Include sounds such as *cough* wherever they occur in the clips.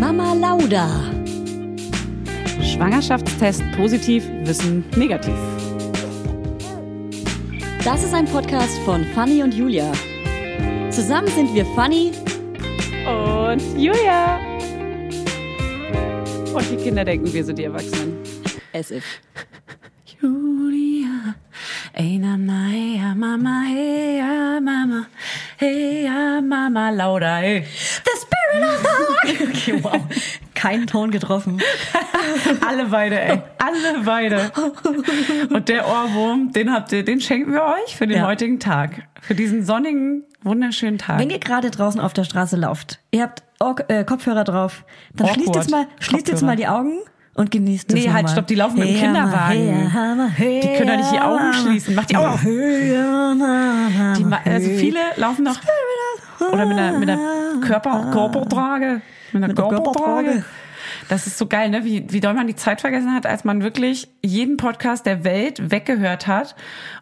Mama Lauda. Schwangerschaftstest positiv, Wissen negativ. Das ist ein Podcast von Fanny und Julia. Zusammen sind wir Fanny Und Julia. Und die Kinder denken, wir sind die Erwachsenen. as if. Julia, ey Mama, hey Mama, hey Mama, hey ja Mama, Lauda, hey. The spirit of the Okay, wow. Keinen Ton getroffen. Alle beide, ey. Alle beide. Und der Ohrwurm, den habt ihr, den schenken wir euch für den Ja. heutigen Tag. Für diesen sonnigen, wunderschönen Tag. Wenn ihr gerade draußen auf der Straße lauft, ihr habt Ohr äh, Kopfhörer drauf, dann Awkward. schließt jetzt mal, schließt jetzt mal die Augen und genießt es Nee, halt, stopp, die laufen mit dem Hey, Kinderwagen. Mama, hey, Die können doch nicht die Augen schließen. Mach die Augen auf. Hey, also hey. viele laufen noch oder mit einer, mit einer Körper, Körpertrage. Mit einer Mit Körpertrage. Körpertrage. Das ist so geil, ne? Wie, wie doll man die Zeit vergessen hat, als man wirklich jeden Podcast der Welt weggehört hat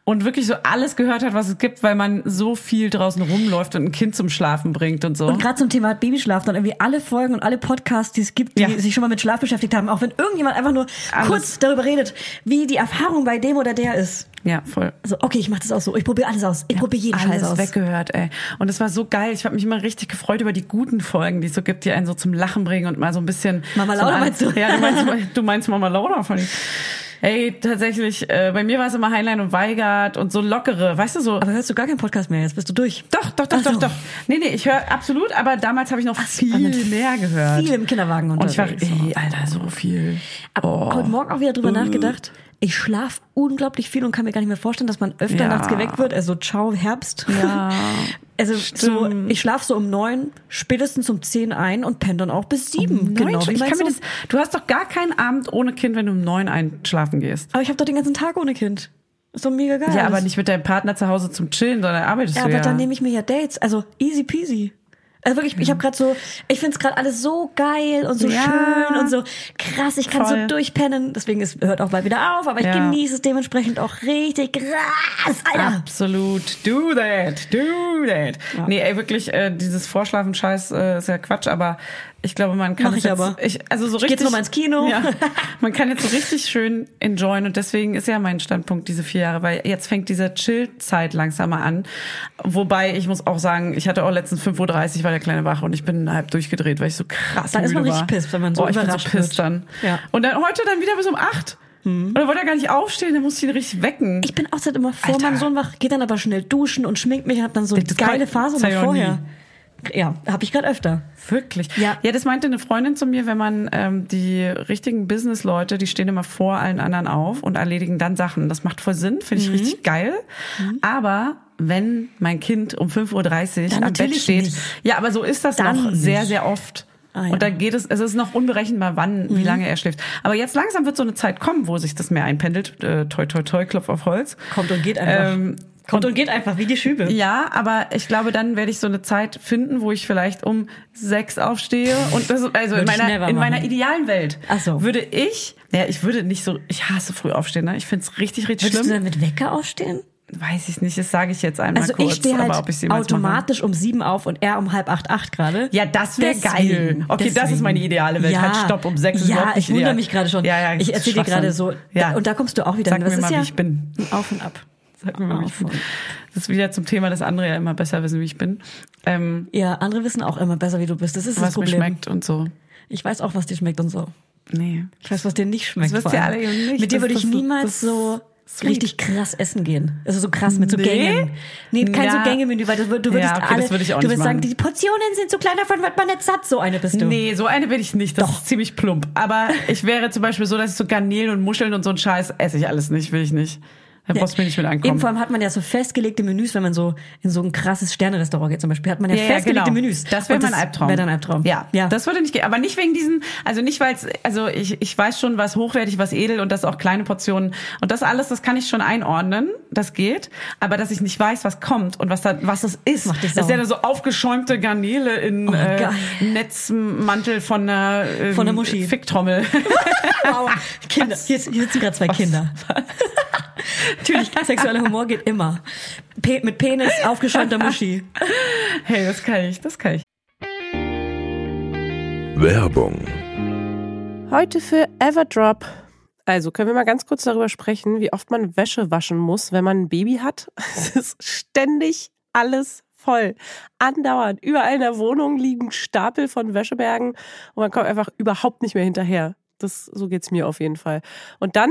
und wirklich so alles gehört hat, was es gibt, weil man so viel draußen rumläuft und ein Kind zum Schlafen bringt und so. Und gerade zum Thema Babyschlaf dann irgendwie alle Folgen und alle Podcasts, die es gibt, die Ja. sich schon mal mit Schlaf beschäftigt haben, auch wenn irgendjemand einfach nur Alles. kurz darüber redet, wie die Erfahrung bei dem oder der ist. ja, voll. Also, okay, ich mach das auch so. Ich probiere alles aus. Ich probiere jeden alles Scheiß aus. weggehört, ey. Und es war so geil. Ich habe mich immer richtig gefreut über die guten Folgen, die es so gibt, die einen so zum Lachen bringen und mal so ein bisschen. Mama so Lauda ein- meinst du? Ja, du meinst, du meinst Mama Lauda von Ey, tatsächlich, äh, bei mir war es immer Heinlein und Weigert und so lockere, weißt du, so. Aber hörst du gar keinen Podcast mehr? Jetzt bist du durch. doch, doch, doch, Ach so. doch, doch. Nee, nee, ich höre absolut, aber damals habe ich noch viel spannend. mehr gehört. Viel im Kinderwagen und ich war, unterwegs. ey, Alter, so viel. Aber Oh. heute Morgen auch wieder drüber nachgedacht. Ich schlaf unglaublich viel und kann mir gar nicht mehr vorstellen, dass man öfter Ja. nachts geweckt wird. Also ciao Herbst. Ja. *laughs* Also so, ich schlaf so um neun, spätestens um zehn ein und penne dann auch bis sieben. Neun, genau, ich kann mir das, du hast doch gar keinen Abend ohne Kind, wenn du um neun einschlafen gehst. Aber ich habe doch den ganzen Tag ohne Kind. Ist doch mega geil. Ja, aber nicht mit deinem Partner zu Hause zum Chillen, sondern arbeitest Ja, du aber ja. dann nehme ich mir ja Dates. Also easy peasy. Also wirklich, ich habe gerade so, ich find's gerade alles so geil und so Ja. schön und so krass. Ich kann Voll. so durchpennen. Deswegen ist, hört auch bald wieder auf, aber ich Ja. genieße es dementsprechend auch richtig krass, Alter. Absolut. Do that. Do that. Nee, ey, wirklich, äh, dieses Vorschlafen-Scheiß äh, ist ja Quatsch, aber ich glaube, man kann Mach ich jetzt, aber. Ich, also so Ich richtig, jetzt noch mal ins Kino. Ja, *laughs* man kann jetzt so richtig schön enjoyen und deswegen ist ja mein Standpunkt diese vier Jahre, weil jetzt fängt diese Chill-Zeit langsam mal an. Wobei, ich muss auch sagen, ich hatte auch letztens 5.30 Uhr war der kleine wach und ich bin halb durchgedreht, weil ich so krass Dann ist man richtig war. pisst, wenn man so oh, ich bin so überrascht pisst dann. Ja. Und dann heute dann wieder bis um acht. Und dann wollte er gar nicht aufstehen, dann musste ich ihn richtig wecken. Ich bin auch seit immer vor Alter. meinem Sohn wach, geht dann aber schnell duschen und schminkt mich und hab dann so Das geile Phase noch ich vorher. Ja, habe ich gerade öfter. Wirklich? Ja. Ja, das meinte eine Freundin zu mir, wenn man ähm, die richtigen Business-Leute, die stehen immer vor allen anderen auf und erledigen dann Sachen. Das macht voll Sinn, finde Mhm. ich richtig geil. Aber wenn mein Kind um 5.30 Uhr Dann am Bett steht, nicht. ja, aber so ist das Dann noch sehr, sehr oft. Ah, ja. Mhm. Und da geht es, es ist noch unberechenbar, wann, wie lange er schläft. Aber jetzt langsam wird so eine Zeit kommen, wo sich das mehr einpendelt. Äh, toi, toi, toi, Klopf auf Holz. Kommt und geht einfach. Ähm, Kommt und geht einfach, wie die Schübe. ja, aber ich glaube, dann werde ich so eine Zeit finden, wo ich vielleicht um sechs aufstehe und das, also in Würde ich meiner, in meiner idealen Welt Ach so. würde ich, ja, ich würde nicht so, ich hasse früh aufstehen, ne? Ich find's richtig, richtig Würdest du schlimm. dann mit Wecker aufstehen? Weiß ich nicht, das sage ich jetzt einmal Also kurz, ich stehe halt jemals mache. automatisch um sieben auf und er um halb acht, acht gerade. Ja, das wäre geil. Deswegen, Okay, das deswegen. ist meine ideale Welt. Ja, Halt, stopp, um sechs ist Ja, ich wundere mich gerade schon. Ja, ja, ich erzähle dir gerade so. Ja. Und da kommst du auch wieder. Sag das mir mal, ja wie ich bin. Auf und ab. Sag mir mal, wie ich bin. Das ist wieder zum Thema, dass andere ja immer besser wissen, wie ich bin. Ähm, Ja, andere wissen auch immer besser, wie du bist. Das ist das was mir Problem. schmeckt und so. Ich weiß auch, was dir schmeckt und so. Nee. Ich weiß, was dir nicht schmeckt. Das wisst ihr alle eben nicht. Mit dir Das- würde ich das- niemals das- so sweet. richtig krass essen gehen. Also so krass mit so Nee? Gängen. Nee, kein Ja. so Gängemenü, weil das, wür- du würdest Ja, okay, alle, das würde ich auch du würdest sagen, die Portionen sind zu klein, davon wird man nicht satt. So eine bist du. Nee, so eine will ich nicht. Das Doch. ist ziemlich plump. Aber ich wäre zum Beispiel so, dass ich so Garnelen und Muscheln und so einen Scheiß esse ich alles nicht, will ich nicht. Da brauchst du mir nicht mit Eben ankommen. vor allem hat man ja so festgelegte Menüs, wenn man so in so ein krasses Sterne-Restaurant geht zum Beispiel, hat man ja, Ja, ja, festgelegte genau. Menüs. Das wäre mein Albtraum. Wäre dein Albtraum. Ja, ja. das würde nicht gehen. Aber nicht wegen diesen, also nicht weil es, also ich, ich weiß schon, was hochwertig, was edel und das auch kleine Portionen und das alles, das kann ich schon einordnen, das geht. Aber dass ich nicht weiß, was kommt und was da, was das ist, Macht das ist ja so aufgeschäumte Garnele in Oh, äh. Netzmantel von einer ähm, Von der Muschi. Ficktrommel. *laughs* Wow. Kinder, hier, hier sitzen gerade zwei Kinder. *laughs* Natürlich, sexueller Humor geht immer. Pe mit Penis, aufgeschäumter Muschi. hey, das kann ich, das kann ich. Werbung. Heute für Everdrop. Also können wir mal ganz kurz darüber sprechen, wie oft man Wäsche waschen muss, wenn man ein Baby hat. *laughs* Es ist ständig alles voll. Andauernd. Überall in der Wohnung liegen Stapel von Wäschebergen und man kommt einfach überhaupt nicht mehr hinterher. Das, so geht's mir auf jeden Fall. Und dann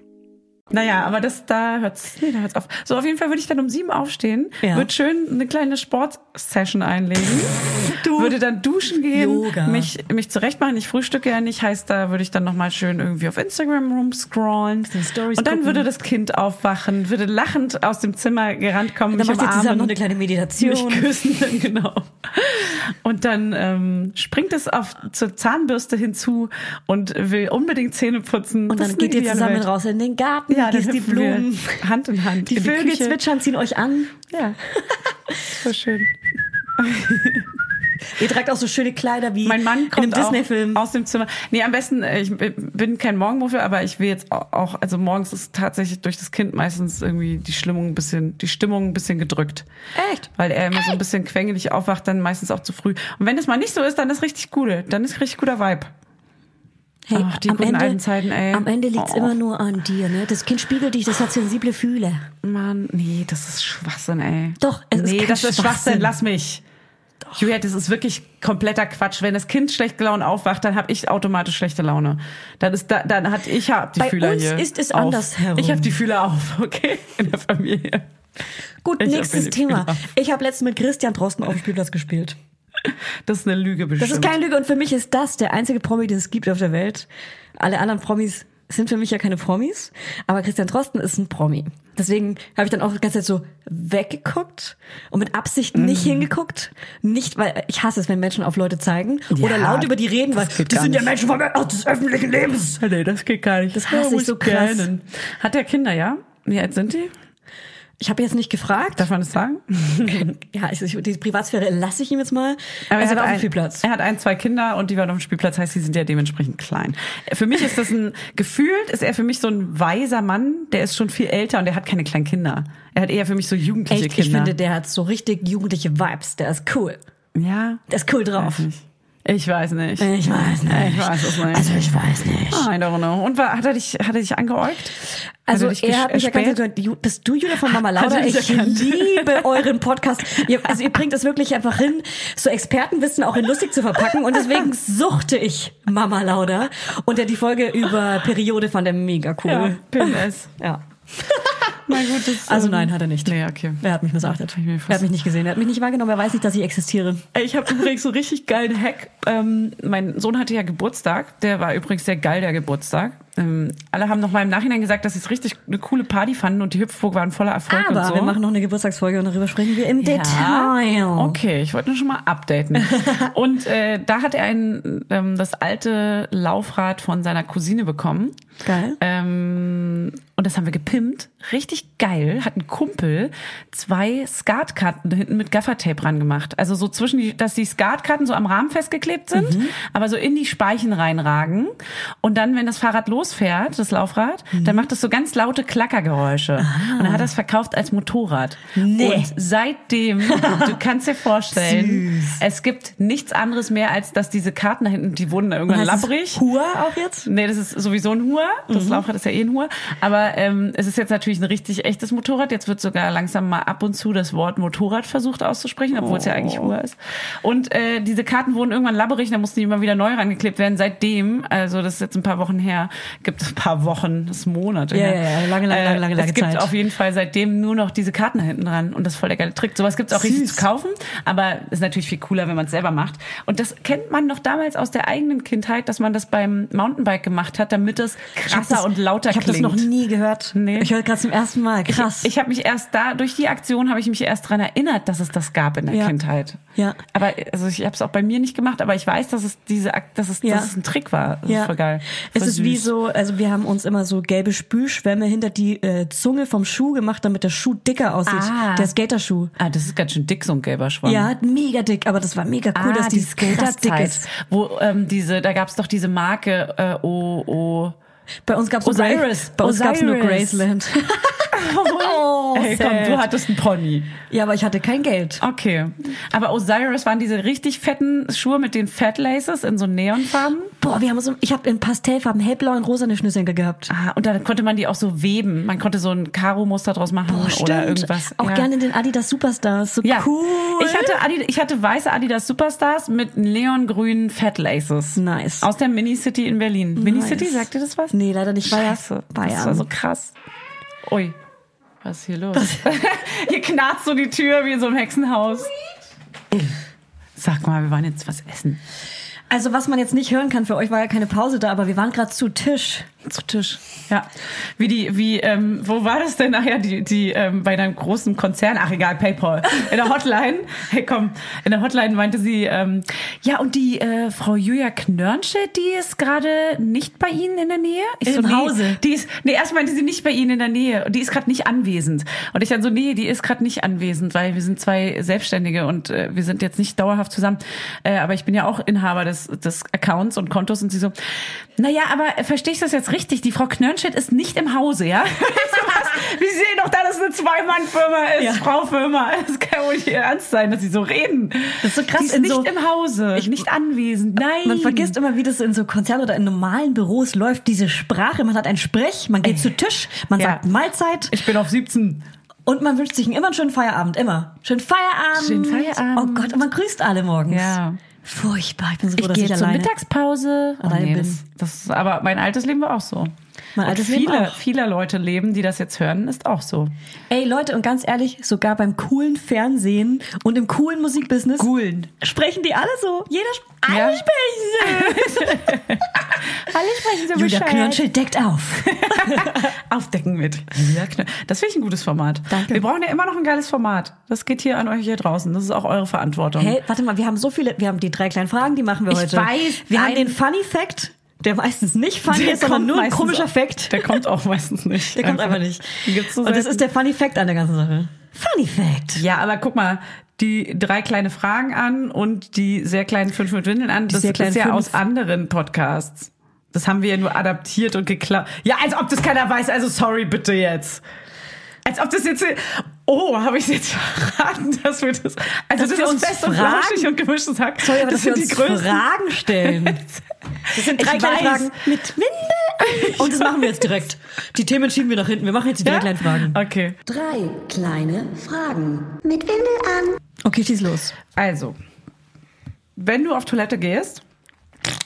Naja, aber das, da hört's, nee, da hört's auf. So, auf jeden Fall würde ich dann um sieben aufstehen, Ja. würde schön eine kleine Sportsession einlegen, Du. würde dann duschen gehen, Yoga. mich, mich zurechtmachen. Ich frühstücke ja nicht, heißt, da würde ich dann nochmal schön irgendwie auf Instagram rumscrollen. Stories Und dann gucken. würde das Kind aufwachen, würde lachend aus dem Zimmer gerannt kommen, Dann mich macht ihr zusammen noch umarmen, eine kleine Meditation. mich küssen, *laughs* genau. Und dann ähm, springt es auf zur Zahnbürste hinzu und will unbedingt Zähne putzen. Und Das dann geht ihr zusammen Welt. raus in den Garten, Ja, gießt die Blumen. Hand in Hand. Die Vögel Küche. zwitschern, ziehen euch an. Ja. *laughs* So schön. *laughs* Ihr tragt auch so schöne Kleider wie Mein Mann in einem kommt Disney-Film. aus dem Zimmer. Nee, am besten, äh, ich bin kein Morgenmuffel, aber ich will jetzt auch, also morgens ist tatsächlich durch das Kind meistens irgendwie die Stimmung ein bisschen, die Stimmung ein bisschen gedrückt. Echt? Weil er immer so ein bisschen quengelig aufwacht, dann meistens auch zu früh. Und wenn das mal nicht so ist, dann ist richtig cool. Dann ist richtig guter Vibe. Hey, Ach, die guten alten Zeiten, ey. Am Ende liegt's Oh. immer nur an dir, ne? Das Kind spiegelt dich, das hat sensible Fühle. Mann, nee, das ist Schwachsinn, ey. Doch, es ist Nee, kein das ist Schwachsinn. Schwachsinn, lass mich. Juliette, das ist wirklich kompletter Quatsch. Wenn das Kind schlecht gelaunt aufwacht, dann habe ich automatisch schlechte Laune. Dann ist da, dann hat ich hab die Bei Fühler uns hier. ist es auf. andersherum. Ich habe die Fühler auf, *laughs* okay, in der Familie. Gut, Ich nächstes Thema. Ich habe letztens mit Christian Drosten auf dem Spielplatz gespielt. Das ist eine Lüge bestimmt. Das ist keine Lüge und für mich ist das der einzige Promi, den es gibt auf der Welt. Alle anderen Promis sind für mich ja keine Promis, aber Christian Drosten ist ein Promi. Deswegen habe ich dann auch die ganze Zeit so weggeguckt und mit Absicht nicht hingeguckt. Nicht, weil ich hasse es, wenn Menschen auf Leute zeigen oder Ja, laut über die reden, weil die sind ja nicht. Menschen vom, aus des öffentlichen Lebens. Nee, das geht gar nicht. Das hasse ich muss so krass. Hat der Kinder, ja? Wie alt sind die? Ich habe jetzt nicht gefragt. Darf man das sagen? *laughs* ja, also ich, die Privatsphäre lasse ich ihm jetzt mal. Aber er ist er, hat auf dem ein, Spielplatz. er hat ein, zwei Kinder und die waren auf dem Spielplatz, heißt, die sind ja dementsprechend klein. Für mich ist das ein, *laughs* gefühlt ist er für mich so ein weiser Mann, der ist schon viel älter und der hat keine kleinen Kinder. Er hat eher für mich so jugendliche Echt, ich Kinder. finde, der hat so richtig jugendliche Vibes. Der ist cool. ja, Der ist cool drauf. weiß nicht. Ich weiß nicht. Ich weiß nicht. Ich weiß es nicht. Also ich weiß nicht. I don't know. Und war, hat er dich, hat er dich angeäugt? Also er, er hat mich erkannt, Ju- bist du Julia von Mama Lauda? Ich erkannt? liebe *laughs* euren Podcast. Ihr, also ihr bringt es wirklich einfach hin, so Expertenwissen auch in lustig zu verpacken und deswegen suchte ich Mama Lauda und ja die Folge über Periode fand er mega Ja, cool. PMS. Ja. Mein gut, das, Also nein, hat er nicht. Nee, okay. Er hat mich missachtet. Er hat mich nicht gesehen. Er hat mich nicht wahrgenommen. Er weiß nicht, dass ich existiere. Ich habe übrigens so einen richtig geilen Hack. Ähm, mein Sohn hatte ja Geburtstag. Der war übrigens sehr geil, der Geburtstag. Ähm, alle haben noch mal im Nachhinein gesagt, dass sie es richtig eine coole Party fanden und die Hüpfburg war ein voller Erfolg Aber und so. wir machen noch eine Geburtstagsfolge und darüber sprechen wir im Ja. Detail. Okay, ich wollte nur schon mal updaten. *laughs* und äh, da hat er ein, ähm, das alte Laufrad von seiner Cousine bekommen. Geil. Ähm, und das haben wir gepimpt. Richtig geil. Hat ein Kumpel zwei Skatkarten hinten mit Gaffertape ran gemacht. Also so zwischen die, dass die Skatkarten so am Rahmen festgeklebt sind, Mhm. aber so in die Speichen reinragen. Und dann, wenn das Fahrrad losfährt, das Laufrad, Mhm. dann macht es so ganz laute Klackergeräusche. Und er hat das verkauft als Motorrad. Nee. Und seitdem, du kannst dir vorstellen, Süß. es gibt nichts anderes mehr, als dass diese Karten da hinten, die wurden da irgendwann labbrig. Hua auch jetzt? Nee, das ist sowieso ein Hur. Das Mhm. Laufrad ist ja eh ein Hur. Aber ähm, es ist jetzt natürlich ein richtig echtes Motorrad. Jetzt wird sogar langsam mal ab und zu das Wort Motorrad versucht auszusprechen, obwohl es ja eigentlich Oh. Hur ist. Und äh, diese Karten wurden irgendwann labberig, da mussten die immer wieder neu rangeklebt werden. Seitdem, also das ist jetzt ein paar Wochen her, gibt es ein paar Wochen, das ist Monate Ja, ja, ja, lange, lange, lange, lange, Es lange gibt Zeit. auf jeden Fall seitdem nur noch diese Karten da hinten dran. Und das ist voll der geile Trick. Sowas gibt es auch richtig Süß. zu kaufen, aber ist natürlich viel cooler, wenn man es selber macht. Und das kennt man noch damals aus der eigenen Kindheit, dass man das beim Mountainbike gemacht hat, damit es Ich krasser das- und lauter Ich habe klingt. das noch nie gehört. Nee. Ich höre gerade zum ersten Mal. Krass. Ich, ich habe mich erst da, durch die Aktion habe ich mich erst dran erinnert, dass es das gab in der Ja. Kindheit. Ja. Aber also ich habe es auch bei mir nicht gemacht, aber ich weiß, dass es diese, dass es, Ja. dass es ein Trick war. Das ist voll geil. Es Voll ist wie süß. so, also wir haben uns immer so gelbe Spülschwämme hinter die äh, Zunge vom Schuh gemacht, damit der Schuh dicker aussieht. Ah. Der Skaterschuh. Ah, das ist ganz schön dick, so ein gelber Schwamm. Ja, mega dick, aber das war mega cool, ah, dass die krass dick ist. wo ähm, diese, da gab's doch diese Marke äh, O O. Bei uns uns gab's nur. Graceland. *laughs* *laughs* oh, Ey, komm, du hattest einen Pony. Ja, aber ich hatte kein Geld. Okay. Aber Osiris waren diese richtig fetten Schuhe mit den Fat Laces in so Neonfarben. Boah, wir haben so, ich habe in Pastellfarben hellblau und rosa eine Schnürsenkel gehabt. Ah, und dann konnte man die auch so weben. Man konnte so ein Karo-Muster draus machen Boah, stimmt. oder irgendwas. Auch ja. gerne den Adidas Superstars. So Ja, cool. ich hatte, Adi, ich hatte weiße Adidas Superstars mit neongrünen Fat Laces. Nice. Aus der Mini-City in Berlin. Mini-City, sagt ihr das was? Nee, leider nicht. Scheiße, Bayern. das war so krass. Ui, was ist hier los? *laughs* hier knarzt so die Tür wie in so einem Hexenhaus. Sag mal, wir waren jetzt was essen. Also was man jetzt nicht hören kann, für euch war ja keine Pause da, aber wir waren gerade zu Tisch. Zu Tisch. Ja. Wie die, wie, ähm, wo war das denn nachher, die, die, ähm, bei einem großen Konzern, ach egal, PayPal, in der Hotline, *laughs* hey komm, in der Hotline meinte sie, ähm, ja, und die äh, Frau Julia Knörnschild, die ist gerade nicht bei Ihnen in der Nähe? Ich Im Hause. Die ist, nee, erst meinte sie nicht bei Ihnen in der Nähe, die ist gerade nicht anwesend. Und ich dann so, nee, die ist gerade nicht anwesend, weil wir sind zwei Selbstständige und äh, wir sind jetzt nicht dauerhaft zusammen. Äh, aber ich bin ja auch Inhaber des, des Accounts und Kontos und sie so, naja, aber verstehe ich das jetzt richtig? Die Frau Knörnschild ist nicht im Hause, ja? *laughs* Wir sehen doch, dass es eine Zwei-Mann-Firma ist, Ja. Frau-Firma. Es *laughs* kann wohl nicht ihr ernst sein, dass sie so reden. Das ist so krass Die ist in nicht so- im Hause, nicht anwesend. Nein. Man vergisst immer, wie das in so Konzernen oder in normalen Büros läuft, diese Sprache. Man hat ein Sprech, man geht zu Tisch, man Ja. sagt Mahlzeit Ich bin auf 17. und man wünscht sich immer einen schönen Feierabend. Immer. Schönen Feierabend. Schönen Feierabend. Oh Gott, und man grüßt alle morgens. Ja. Furchtbar. Ich bin so froh, Ich dass gehe ich zur alleine Mittagspause. Oh, alleine nee, bin. das, das ist, aber mein altes Leben war auch so. Mein Und altes viele, auch. viele Leute leben, die das jetzt hören, ist auch so. Ey Leute, und ganz ehrlich, sogar beim coolen Fernsehen und im coolen Musikbusiness Coolen. sprechen die alle so. Jeder alle Ja. sprechen so. *laughs* Alle sprechen so Julia Knörnschild deckt auf. *laughs* Aufdecken mit. Julia Knö- Das finde ich ein gutes Format. Danke. Wir brauchen ja immer noch ein geiles Format. Das geht hier an euch hier draußen. Das ist auch eure Verantwortung. Hey, warte mal, wir haben so viele, wir haben die drei kleinen Fragen, die machen wir Ich heute. weiß, wir haben den Funny Fact, der meistens nicht funny Der ist, sondern nur ein komischer auch- Fact. Der kommt auch meistens nicht. Der kommt einfach nicht. Den gibt's so Und das ist der Funny Fact an der ganzen Sache. Funny Fact. Ja, aber guck mal, die drei kleine Fragen an und die sehr kleinen fünf mit Windeln an, das sehr ist ja fünf. aus anderen Podcasts. Das haben wir ja nur adaptiert und geklaut. Ja, als ob das keiner weiß, also sorry bitte jetzt. Als ob das jetzt. Oh, habe ich jetzt verraten, dass wir das. Also Dass das wir ist uns fest und flauschig und gemischtes Hack. Sorry, aber das dass wir sind uns die größten. Fragen stellen. *laughs* Das sind drei Ich kleine weiß. Fragen mit Windel. Und das machen wir jetzt direkt. Die Themen schieben wir nach hinten. Wir machen jetzt die drei Ja? kleinen Fragen. Okay. Drei kleine Fragen. Mit Windel an. Okay, schieß los. Also, wenn du auf Toilette gehst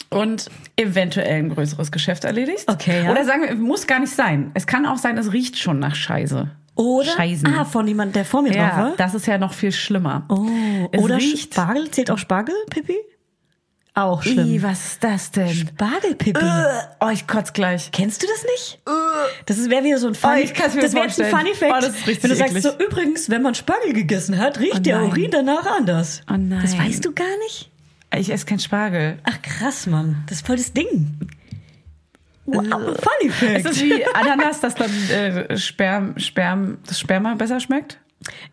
und eventuell ein größeres Geschäft erledigst. Okay, ja. Oder sagen wir, muss gar nicht sein. Es kann auch sein, es riecht schon nach Scheiße. Oder Scheißen. ah, von jemand, der vor mir drauf ja, war. das ist ja noch viel schlimmer. Oh, Es oder riecht- Spargel? Zählt auch Spargel, Pippi? Auch schlimm. Ih, was ist das denn? Spargelpippi. Oh, ich kotz gleich. Kennst du das nicht? Das wäre wieder so ein Funny, Oh, ich kann's mir das wäre jetzt ein. Funny Fact. Oh, das ist richtig wenn du sagst eklig. so, übrigens, wenn man Spargel gegessen hat, riecht Oh der. Urin danach anders. Oh nein. Das weißt du gar nicht? Ich esse kein Spargel. Ach krass, Mann. Das ist voll das Ding. Wow, Funny Es Fact. ist wie Ananas, dass dann äh, Sperm, Sperm, das Sperma besser schmeckt.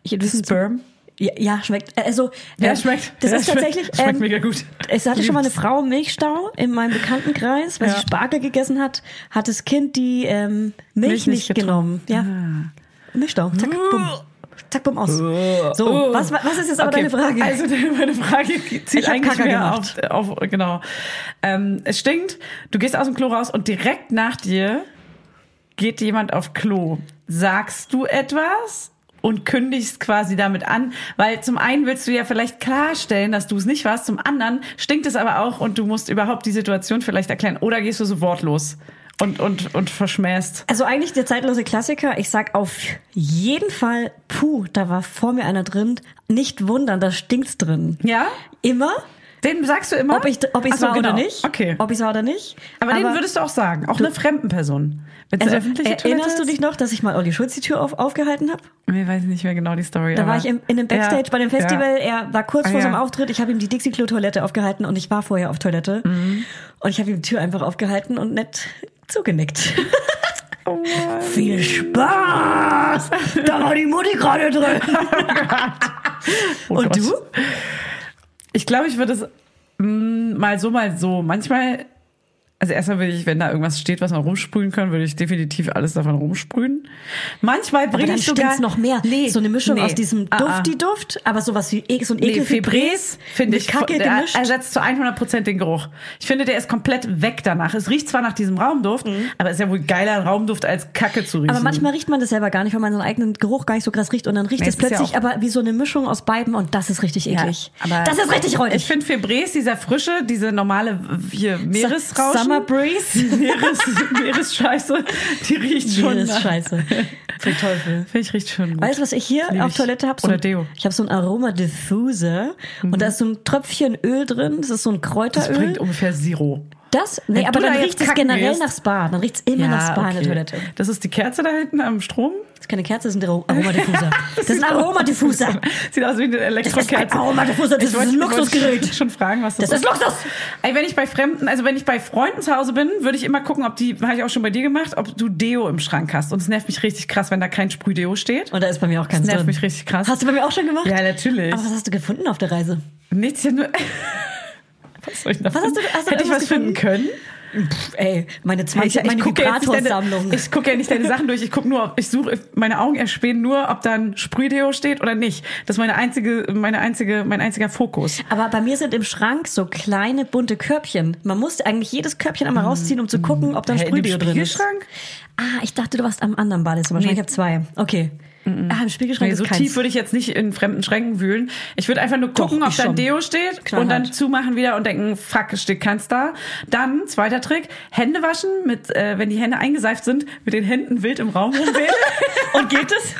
Ich, das ist Sperm. Ja, ja, schmeckt. Also, Ja, ähm, schmeckt. Das ja, ist schmeckt, tatsächlich. Schmeckt ähm, mega gut. Es hatte schon mal eine. Frau Milchstau in meinem Bekanntenkreis, weil Ja. sie Spargel gegessen hat, hat das Kind die ähm, Milch, Milch nicht nicht genommen. Ja. Ah. Milchstau. Zack, bumm. Zack, bumm aus. So, was, was ist jetzt aber Okay, deine Frage? Also meine Frage zieht Ich eigentlich Kacke mehr gemacht. auf, auf genau. Ähm, es stinkt. Du gehst aus dem Klo raus und direkt nach dir geht jemand auf Klo. Sagst du etwas? Und kündigst quasi damit an, weil zum einen willst du ja vielleicht klarstellen, dass du es nicht warst, zum anderen stinkt es aber auch und du musst überhaupt die Situation vielleicht erklären. Oder gehst du so wortlos und, und, und verschmähst. Also eigentlich der zeitlose Klassiker. Ich sag auf jeden Fall, puh, da war vor mir einer drin. Nicht wundern, da stinkt's drin. Ja? Immer, Den sagst du immer? ob ich ob ich's so, war oder genau. nicht. Okay. Ob ich's war oder nicht. Aber, den würdest du auch sagen, auch einer fremden Person. Wenn's also, erinnerst du dich noch, dass ich mal Olli Schulz die Tür auf, aufgehalten habe? Ich weiß nicht mehr genau die Story. Da war ich im, in dem Backstage Ja, bei dem Festival. Er war kurz Ah, vor ja. seinem Auftritt. Ich habe ihm die Dixie-Klo-Toilette aufgehalten und ich war vorher auf Toilette. Mhm. Und ich habe ihm die Tür einfach aufgehalten und nett zugenickt. *laughs* Oh Viel Spaß! Da war die Mutti gerade drin. *laughs* Oh *laughs* und Gott. du? Ich glaube, ich würde es mm, mal so, mal so. Manchmal, also erstmal würde ich, wenn da irgendwas steht, was man rumsprühen kann, würde ich definitiv alles davon rumsprühen. Manchmal Aber bringe ich sogar noch mehr. Nee, so eine Mischung nee. aus diesem Ah, ah. Dufti-Duft, aber sowas wie e so ein Nee, Ekel Febrés finde ich, Kacke der gemischt. ersetzt zu 100% den Geruch. Ich finde, der ist komplett weg danach. Es riecht zwar nach diesem Raumduft, aber es ist ja wohl geiler Raumduft als Kacke zu riechen. Mhm. Aber manchmal riecht man das selber gar nicht, weil man seinen eigenen Geruch gar nicht so krass riecht und dann riecht Nee, es ja plötzlich auch- aber wie so eine Mischung aus beiden und das ist richtig eklig. aber das ist richtig Ich räudig. finde Febrés, dieser frische, diese normale hier Meeresrauschen. Summer Breeze. *laughs* Meeres, Meeresscheiße, die riecht schon. Nee, das ist nach- scheiße. *laughs* Für Teufel. Finde ich riecht schon gut. Weißt du, was ich hier Lieb auf. Toilette habe? So Oder Deo. Mhm. Ich habe so ein Aromadiffuser und da ist so ein Tröpfchen Öl drin. Das ist so ein das Kräuteröl. bringt ungefähr Zero. Das? Nee, Wenn aber dann da riecht es generell gehst- nach Spa. Dann riecht es immer nach Spa in der Toilette. Das ist die Kerze da hinten am Strom. Das ist keine Kerze, das ist ein Aro- Aromadiffuser. *laughs* Das ist ein Aromadiffuser. Sieht aus wie eine Elektrokerze. ein Aromadiffuser, das Ich ist wollte- ein ich Luxusgerät. schon fragen, was das, Das ist Luxus. Ey, wenn ich bei Fremden, also wenn ich bei Freunden zu Hause bin, würde ich immer gucken, ob die, habe ich auch schon bei dir gemacht, ob du Deo im Schrank hast. Und es nervt mich richtig krass, wenn da kein Sprühdeo steht. Und da ist bei mir auch keins Das nervt drin. mich richtig krass. Hast du bei mir auch schon gemacht? Ja, natürlich. Aber was hast du gefunden auf der Reise? Nichts hier nur. *laughs* Was soll ich Was hast du- hast Hätte ich was finden können? Pff, ey, meine 20, meine gucke ja, jetzt nicht Vibratorsammlung. deine- ich gucke ja nicht deine Sachen durch. Ich gucke nur, ob ich suche, meine Augen erspähen nur, ob da ein Sprühdeo steht oder nicht. Das ist meine einzige, meine einzige, mein einziger Fokus. Aber bei mir sind im Schrank so kleine bunte Körbchen. Man muss eigentlich jedes Körbchen einmal rausziehen, um zu gucken, ob da ein dem Sprühdeo drin ist. Ah, ich dachte, du warst am anderen Badezimmer. Nee. Ich habe zwei. Okay. Ah, im Spiegelschrank Nee, so keins. tief würde ich jetzt nicht in fremden Schränken wühlen. Ich würde einfach nur gucken, Doch, ob da ein schon. Deo steht Knallhart. und dann zumachen wieder und denken, fuck, steht keins da. Dann, zweiter Trick, Hände waschen, mit, äh, wenn die Hände eingeseift sind, mit den Händen wild im Raum rumwählen. *laughs* Und geht es?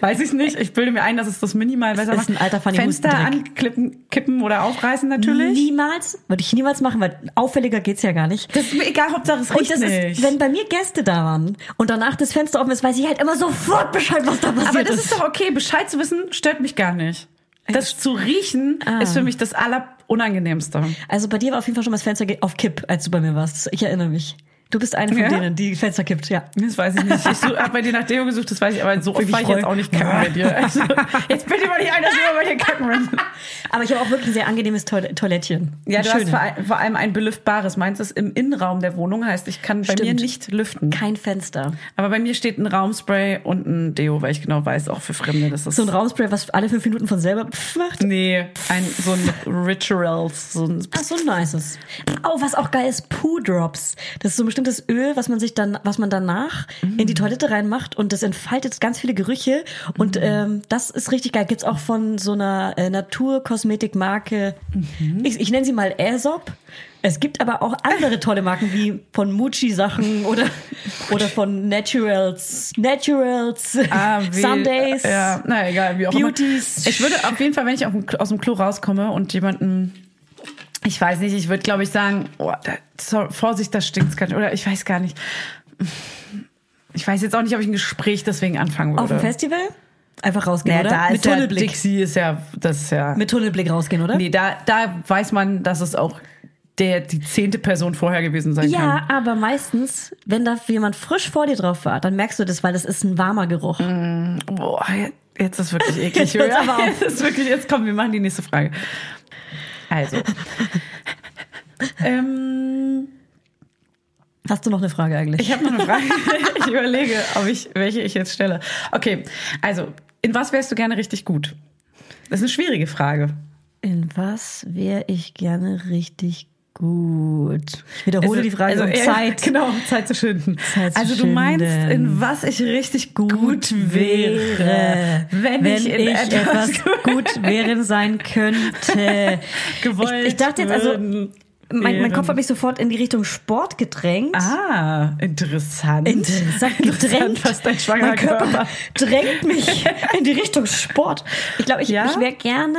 Weiß ich nicht. Ich bilde mir ein, dass es das minimal besser ist macht. ein alter Fanny Fenster anklippen, kippen oder aufreißen natürlich. Niemals. Würde ich niemals machen, weil auffälliger geht's ja gar nicht. Das ist mir egal, Hauptsache es Und riecht das nicht. ist, wenn bei mir Gäste da waren und danach das Fenster offen ist, weiß ich halt immer sofort Bescheid, was da passiert Aber das ist. ist doch okay. Bescheid zu wissen, stört mich gar nicht. Das zu riechen Ah. ist für mich das Allerunangenehmste. Also bei dir war auf jeden Fall schon mal das Fenster auf Kipp, als du bei mir warst. Ich erinnere mich. Du bist eine von Ja? denen, die Fenster kippt, ja. Das weiß ich nicht. Ich habe bei dir nach Deo gesucht, das weiß ich, aber so oft war ich jetzt auch nicht kacken bei dir. Also, jetzt bitte mal nicht ein, dass wir bei dir kacken müssen. *laughs* Aber ich habe auch wirklich ein sehr angenehmes Toil Toilettchen. Ja, du hast vor, vor allem ein belüftbares. Meins ist im Innenraum der Wohnung, heißt, ich kann bei mir Stimmt. nicht lüften. kein Fenster. Aber bei mir steht ein Raumspray und ein Deo, weil ich genau weiß, auch für Fremde, das ist So ein Raumspray, was alle fünf Minuten von selber macht. Nee, ein, so ein Rituals, so ein Ach, so ein nices. Oh, was auch geil ist, Poo Drops. Das ist so ein bestimmtes Öl, was man sich dann, was man danach in die Toilette reinmacht und das entfaltet ganz viele Gerüche. Und ähm, das ist richtig geil. Gibt's auch von so einer äh, Naturkosmetikmarke. Ich, ich nenne sie mal Aesop. Es gibt aber auch andere tolle Marken wie von Mucci Sachen oder *laughs* oder von Naturals, Naturals, Ah, *laughs* wie- Sundays. Ja, na egal, wie auch Beauties. immer. Ich würde auf jeden Fall, wenn ich auf aus dem Klo rauskomme und jemanden, ich weiß nicht, ich würde glaube ich sagen, oh, da, so, Vorsicht, das stinkt ganz, oder ich weiß gar nicht. Ich weiß jetzt auch nicht, ob ich ein Gespräch deswegen anfangen würde. Auf dem Festival einfach rausgehen, Ja, oder? da Mit ist ja, Tunnelblick. Dixie ist ja, das ist ja. Mit Tunnelblick rausgehen, oder? nee, da, da weiß man, dass es auch der, die zehnte Person vorher gewesen sein Ja, kann. aber meistens, wenn da jemand frisch vor dir drauf war, dann merkst du das, weil das ist ein warmer Geruch. Boah, jetzt ist wirklich *laughs* eklig. Jetzt Ja, aber auf. *laughs* Jetzt ist wirklich, jetzt kommen wir machen die nächste Frage. Also. *laughs* ähm, Hast du noch eine Frage eigentlich? ich habe noch eine Frage. *laughs* ich überlege, ob ich, welche ich jetzt stelle. Okay, also, in was wärst du gerne richtig gut? Das ist eine schwierige Frage. In was wäre ich gerne richtig gut? Ich wiederhole Also- die Frage also um Zeit. Genau, um Zeit zu schinden. Zeit zu also du meinst, schinden. in was ich richtig gut, wäre, wenn, ich in etwas, *laughs* gut wären sein könnte. gewollt ich, ich dachte jetzt also, mein, mein Kopf hat mich sofort in die Richtung Sport gedrängt. Ah, interessant. Interessant gedrängt. was dein schwangerer mein Körper Körper. drängt mich in die Richtung Sport. Ich glaube, ich, Ja? ich wäre gerne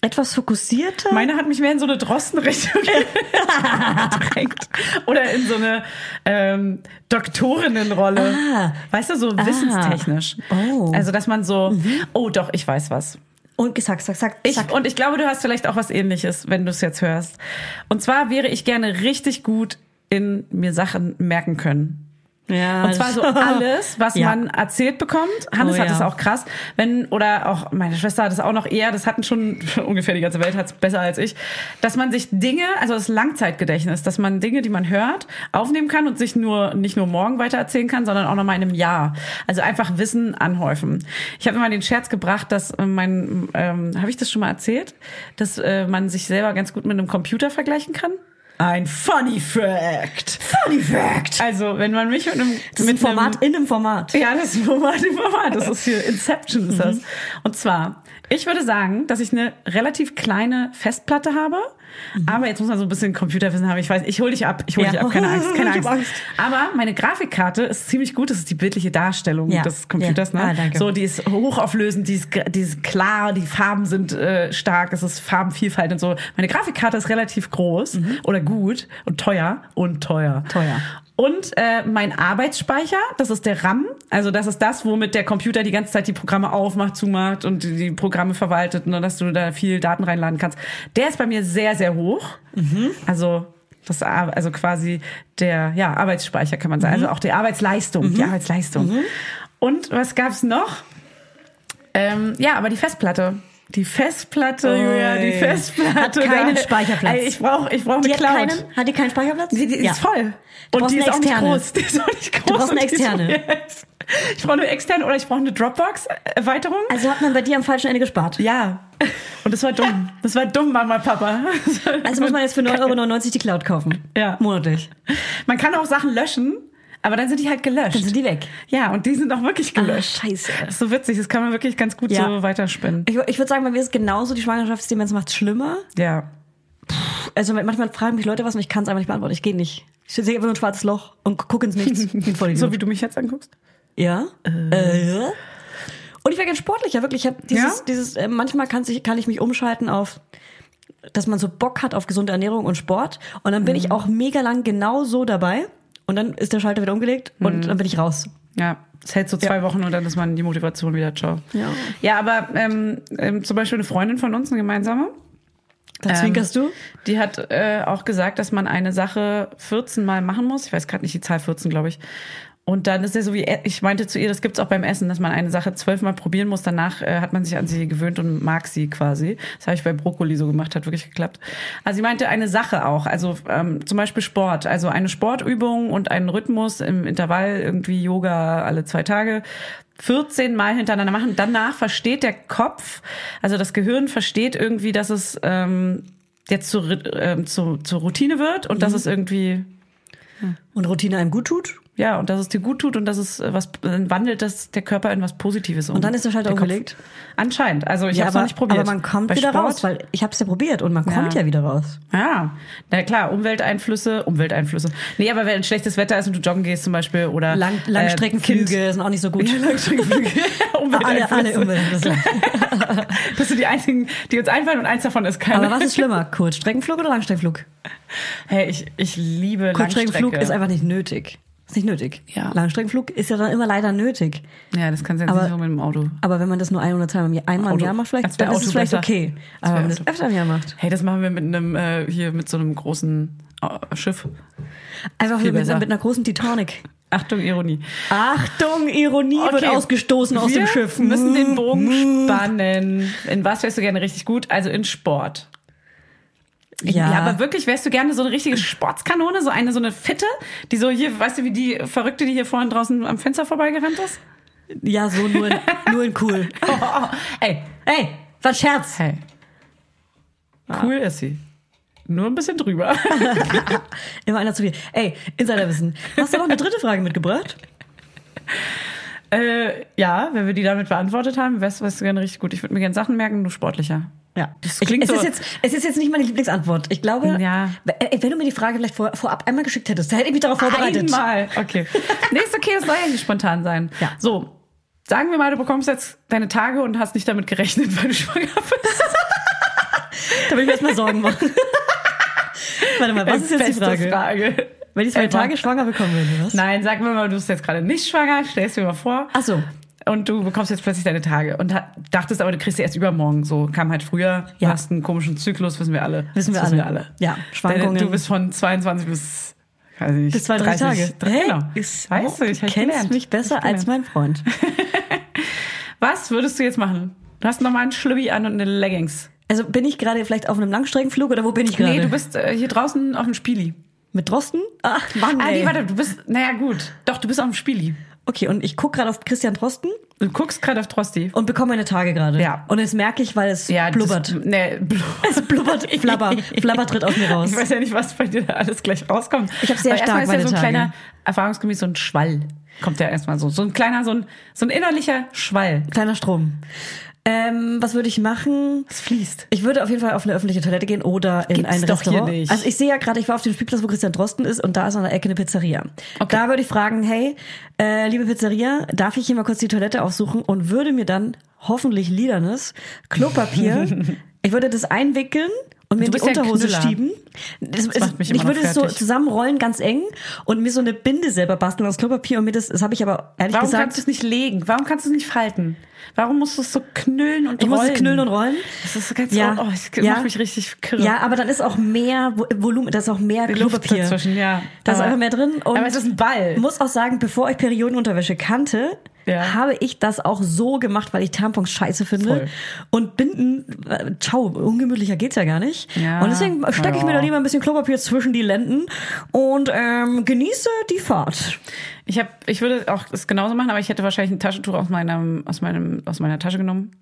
etwas fokussierter. Meine hat mich mehr in so eine Drossenrichtung gedrängt. Oder in so eine ähm, Doktorinnenrolle. Ah. Weißt du, so wissenstechnisch. Oh. Also, dass man so, oh doch, ich weiß was. Und gesagt, sag, sag, Ich, und ich glaube, du hast vielleicht auch was ähnliches, wenn du es jetzt hörst. Und zwar wäre ich gerne richtig gut in mir Sachen merken können. Ja, Und zwar so *laughs* alles, was Ja. man erzählt bekommt. Hannes Oh hat ja. es auch krass. Wenn, oder auch meine Schwester hat es auch noch eher, das hatten schon *laughs* ungefähr die ganze Welt hat es besser als ich, dass man sich Dinge, also das Langzeitgedächtnis, dass man Dinge, die man hört, aufnehmen kann und sich nur, nicht nur morgen weitererzählen kann, sondern auch noch mal in einem Jahr. Also einfach Wissen anhäufen. Ich habe mal den Scherz gebracht, dass äh, mein, ähm, habe ich das schon mal erzählt, dass äh, man sich selber ganz gut mit einem Computer vergleichen kann? Ein Funny Fact. Funny Fact. Also, wenn man mich mit einem, Das ein mit Format einem, in einem Format. ja, das ist Format im Format. Das ist hier Inception ist das. Mhm. Und zwar, ich würde sagen, dass ich eine relativ kleine Festplatte habe. Aber jetzt muss man so ein bisschen Computerwissen haben. Ich weiß, ich hole dich ab. Ich hole Mhm. Ja. dich ab. Keine Angst, keine *laughs* Angst. Angst. Aber meine Grafikkarte ist ziemlich gut. Das ist die bildliche Darstellung Ja. des Computers. Ja. Ne? Ah, danke. So, die ist hochauflösend, die ist, die ist klar, die Farben sind äh, stark, es ist Farbenvielfalt und so. Meine Grafikkarte ist relativ groß Mhm. oder gut und teuer und teuer. Teuer. Und äh, mein Arbeitsspeicher, das ist der RAM. Also das ist das, womit der Computer die ganze Zeit die Programme aufmacht, zumacht und die, Programme verwaltet, ne, dass du da viel Daten reinladen kannst. Der ist bei mir sehr, sehr hoch. Also das also quasi der ja Arbeitsspeicher kann man sagen. Also auch die Arbeitsleistung, die Arbeitsleistung. Und was gab's noch? Ähm, ja, aber die Festplatte. Die Festplatte, Ui. Julia, die Festplatte. Hat keinen da- Speicherplatz. Ey, ich brauche ich brauch eine Die hat, Cloud. keinen, hat die keinen Speicherplatz? Die, die ist Ja. voll. Du und brauchst die ist auch nicht groß. Die ist auch nicht groß. brauchst eine ist- externe. Ich brauche eine externe oder ich brauche eine Dropbox-Erweiterung. Also hat man bei dir am falschen Ende gespart. Ja. Und das war dumm. Das war dumm, Mama, Papa. Also muss man jetzt für 9,99 Euro die Cloud kaufen. Ja. Monatlich. Man kann auch Sachen löschen, aber dann sind die halt gelöscht. Dann sind die weg. ja, und die sind auch wirklich gelöscht. Ah, scheiße. Das ist so witzig. Das kann man wirklich ganz gut Ja. so weiterspinnen. Ich, ich würde sagen, bei mir ist genauso die Schwangerschaftsdemenz macht schlimmer. Ja. Also manchmal fragen mich Leute was und ich kann es einfach nicht beantworten. Ich gehe nicht. Ich sehe einfach nur ein schwarzes Loch und gucke ins Nichts. *laughs* So wie du mich jetzt anguckst. Ja. Äh. Und ich wäre ganz sportlicher, wirklich. Ich habe dieses, Ja? dieses, äh, manchmal kann, sich, kann ich mich umschalten auf, dass man so Bock hat auf gesunde Ernährung und Sport. Und dann bin Mhm. ich auch mega lang genau so dabei. Und dann ist der Schalter wieder umgelegt und Mhm. dann bin ich raus. Ja, es hält so zwei Wochen und dann ist man die Motivation wieder. Ciao. Ja. Ja, aber ähm, ähm, zum Beispiel eine Freundin von uns, eine gemeinsame, Da Ähm, zwinkerst du? Die hat äh, auch gesagt, dass man eine Sache 14 Mal machen muss. Ich weiß gerade nicht die Zahl 14, glaube ich. Und dann ist ja so wie, ich meinte zu ihr, das gibt's auch beim Essen, dass man eine Sache zwölfmal probieren muss. Danach äh, hat man sich an sie gewöhnt und mag sie quasi. Das habe ich bei Brokkoli so gemacht, hat wirklich geklappt. Also sie meinte eine Sache auch, also ähm, zum Beispiel Sport, also eine Sportübung und einen Rhythmus im Intervall, irgendwie Yoga alle zwei Tage. 14 Mal hintereinander machen. Danach versteht der Kopf, also das Gehirn versteht irgendwie, dass es ähm, jetzt zu, ähm, zu, zur Routine wird und dass es irgendwie Und Routine einem gut tut? Ja, und dass es dir gut tut und dass es äh, was dann wandelt das der Körper in was Positives um. Und dann ist der Schalter Kopf- umgelegt? Anscheinend. Also ich ja, habe es noch nicht probiert. aber man kommt Bei wieder Sport, raus, weil ich habe es ja probiert und man kommt Ja. ja wieder raus. Ja, na klar, Umwelteinflüsse, Umwelteinflüsse. Nee, aber wenn schlechtes Wetter ist und du joggen gehst zum Beispiel oder Lang, äh, Langstreckenflüge sind auch nicht so gut. Langstreckenflüge. *laughs* *laughs* alle, alle Umwelteinflüsse. Das *laughs* sind die einzigen, die uns einfallen und eins davon ist keine. Aber was ist schlimmer, Kurzstreckenflug oder Langstreckenflug? Hey, ich, ich liebe Kurzstreckenflug Langstrecke. ist einfach nicht nötig. Ist nicht nötig. Ja. Langstreckenflug ist ja dann immer leider nötig. Ja, das kannst du jetzt Aber- nicht so mit dem Auto. Aber wenn man das nur ein oder zweimal einmal im Auto. Jahr macht, vielleicht, dann ist es vielleicht besser. okay. Aber wenn man das öfter im Jahr macht. Hey, das machen wir mit einem äh, hier mit so einem großen äh, Schiff. Einfach mit, mit einer großen Titanic. *laughs* Achtung, Ironie. Achtung, Ironie wird Okay. ausgestoßen aus wir dem Schiff. müssen den Bogen spannen. In was wärst du gerne richtig gut? Also in Sport. Ja. Ja, aber wirklich, wärst du gerne so eine richtige Sportskanone, so eine, so eine Fitte, die so hier, weißt du, wie die Verrückte, die hier vorhin draußen am Fenster vorbeigerannt ist? Ja, so nur in, *laughs* nur in cool. Oh, oh, oh. Ey, war ein Scherz. hey. Cool ist sie. Nur ein bisschen drüber. *laughs* Immer einer zu viel. Ey, Insiderwissen. Hast du noch eine dritte Frage mitgebracht? äh, ja, wenn wir die damit beantwortet haben, wärst, wärst du gerne richtig gut. Ich würde mir gerne Sachen merken, du sportlicher. Ja. Das klingt es, so- ist jetzt, es ist jetzt nicht meine Lieblingsantwort. Ich glaube, Ja. ey, wenn du mir die Frage vielleicht vor, vorab einmal geschickt hättest, da hätte ich mich darauf vorbereitet. Einmal. Okay. *laughs* Nee, ist okay, es soll ja nicht spontan sein. Ja. So. Sagen wir mal, du bekommst jetzt deine Tage und hast nicht damit gerechnet, weil du schwanger bist. *laughs* Da will ich mir erstmal Sorgen machen. *laughs* Warte mal, was ist jetzt die Frage? Frage. Wenn ich zwei. Tage schwanger bekommen würde, was? Nein, sagen wir mal, du bist jetzt gerade nicht schwanger, stellst dir mal vor. Ach so. Und du bekommst jetzt plötzlich deine Tage und dachtest aber, du kriegst sie erst übermorgen. So kam halt früher. Du Ja. hast einen komischen Zyklus, wissen wir alle. Wissen wir das alle. Ja, Schwankungen. Deine, du bist von 22 bis, weiß ich nicht, Bis zwei, drei 30. Tage. Hey, genau. ist, weißt du, ich du kennst gelernt. mich besser als mein Freund. *laughs* Was würdest du jetzt machen? Du hast nochmal einen Schlübbi an und eine Leggings. Also bin ich gerade vielleicht auf einem Langstreckenflug oder wo bin ich gerade? Nee, du bist äh, hier draußen auf dem Spieli. mit Drosten? Ach, Mann, Ah, ey. nee, warte, du bist, naja, gut. Doch, du bist auf dem Spieli. Okay, und ich gucke gerade auf Christian Drosten Du guckst gerade auf Trosti. und bekomme meine Tage gerade. Ja. Und das merke ich, weil es Ja, blubbert. Das, nee, blubbert. *laughs* es blubbert, flabber, *laughs* flabber tritt aus mir raus. Ich *laughs* weiß ja nicht, was bei dir da alles gleich rauskommt. Ich hab sehr erstmal stark ist ja so ein meine kleiner, Tage. erfahrungsgemäß so ein Schwall. Kommt ja erstmal so. So ein kleiner, so ein, so ein innerlicher Schwall. Kleiner Strom. Ähm, was würde ich machen? Es fließt. Ich würde auf jeden Fall auf eine öffentliche Toilette gehen oder in Gibt's ein doch hier Restaurant. nicht. Also ich sehe ja gerade, ich war auf dem Spielplatz, wo Christian Drosten ist und da ist an der Ecke eine Pizzeria. Okay. Da würde ich fragen, hey, äh, liebe Pizzeria, darf ich hier mal kurz die Toilette aufsuchen und würde mir dann hoffentlich liedernes Klopapier, *laughs* ich würde das einwickeln und mir in die ja Unterhose Knüller. schieben. Das, Das macht mich ich würde es so zusammenrollen, ganz eng und mir so eine Binde selber basteln aus Klopapier und mir das, das habe ich aber ehrlich Warum gesagt, kannst du es nicht legen? Warum kannst du es nicht falten? Warum musst du es so knüllen und ich muss rollen? es knüllen und rollen. Das ist ganz, Ja. oh, das Ja. macht mich richtig kirre. Ja, aber dann ist auch mehr Vo- Volumen, da ist auch mehr Klopapier. dazwischen, ja. Da ist einfach mehr drin. Und aber es ist ein Ball. muss auch sagen, bevor ich Periodenunterwäsche kannte, Ja. habe ich das auch so gemacht, weil ich Tampons scheiße finde. Voll. Und Binden, äh, ciao, ungemütlicher geht's ja gar nicht. Ja. Und deswegen stecke ich mir Ja. da lieber ein bisschen Klopapier zwischen die Lenden und ähm, genieße die Fahrt. Ich habe, ich würde auch das genauso machen, aber ich hätte wahrscheinlich ein Taschentuch aus meinem, aus meinem, aus meiner Tasche genommen.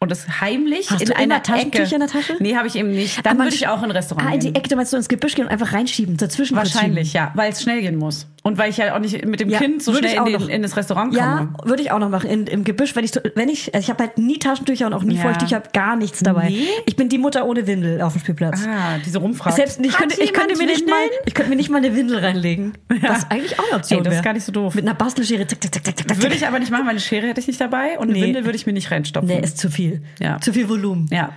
Und das heimlich Hast in du einer Taschentücher in der Tasche? Nee, habe ich eben nicht. Dann würde ich auch in ein Restaurant Ah, in die. Ecke, meinst du ins Gebüsch gehen und einfach reinschieben, dazwischen Wahrscheinlich, ja, weil es schnell gehen muss. Und weil ich ja auch nicht mit dem Ja, Kind so würde schnell in, den, noch. in das Restaurant Ja, komme. würde ich auch noch machen. In, Im Gebüsch, wenn ich, wenn ich, also ich habe halt nie Taschentücher und auch nie Ja. Feuchttücher, gar nichts dabei. Nee? Ich bin die Mutter ohne Windel auf dem Spielplatz. Ah, diese Rumfrage. Selbst ich könnte, ich könnte mir nicht mal, ich könnte mir nicht mal eine Windel reinlegen. Was eigentlich auch eine Option Ey, das ist gar nicht so doof. Mit einer Bastelschere. Zack, zack, zack, zack, zack. Würde ich aber nicht machen, weil eine Schere hätte ich nicht dabei und eine Nee. Windel würde ich mir nicht reinstopfen. Nee, ist zu viel. Ja. Zu viel Volumen. Ja.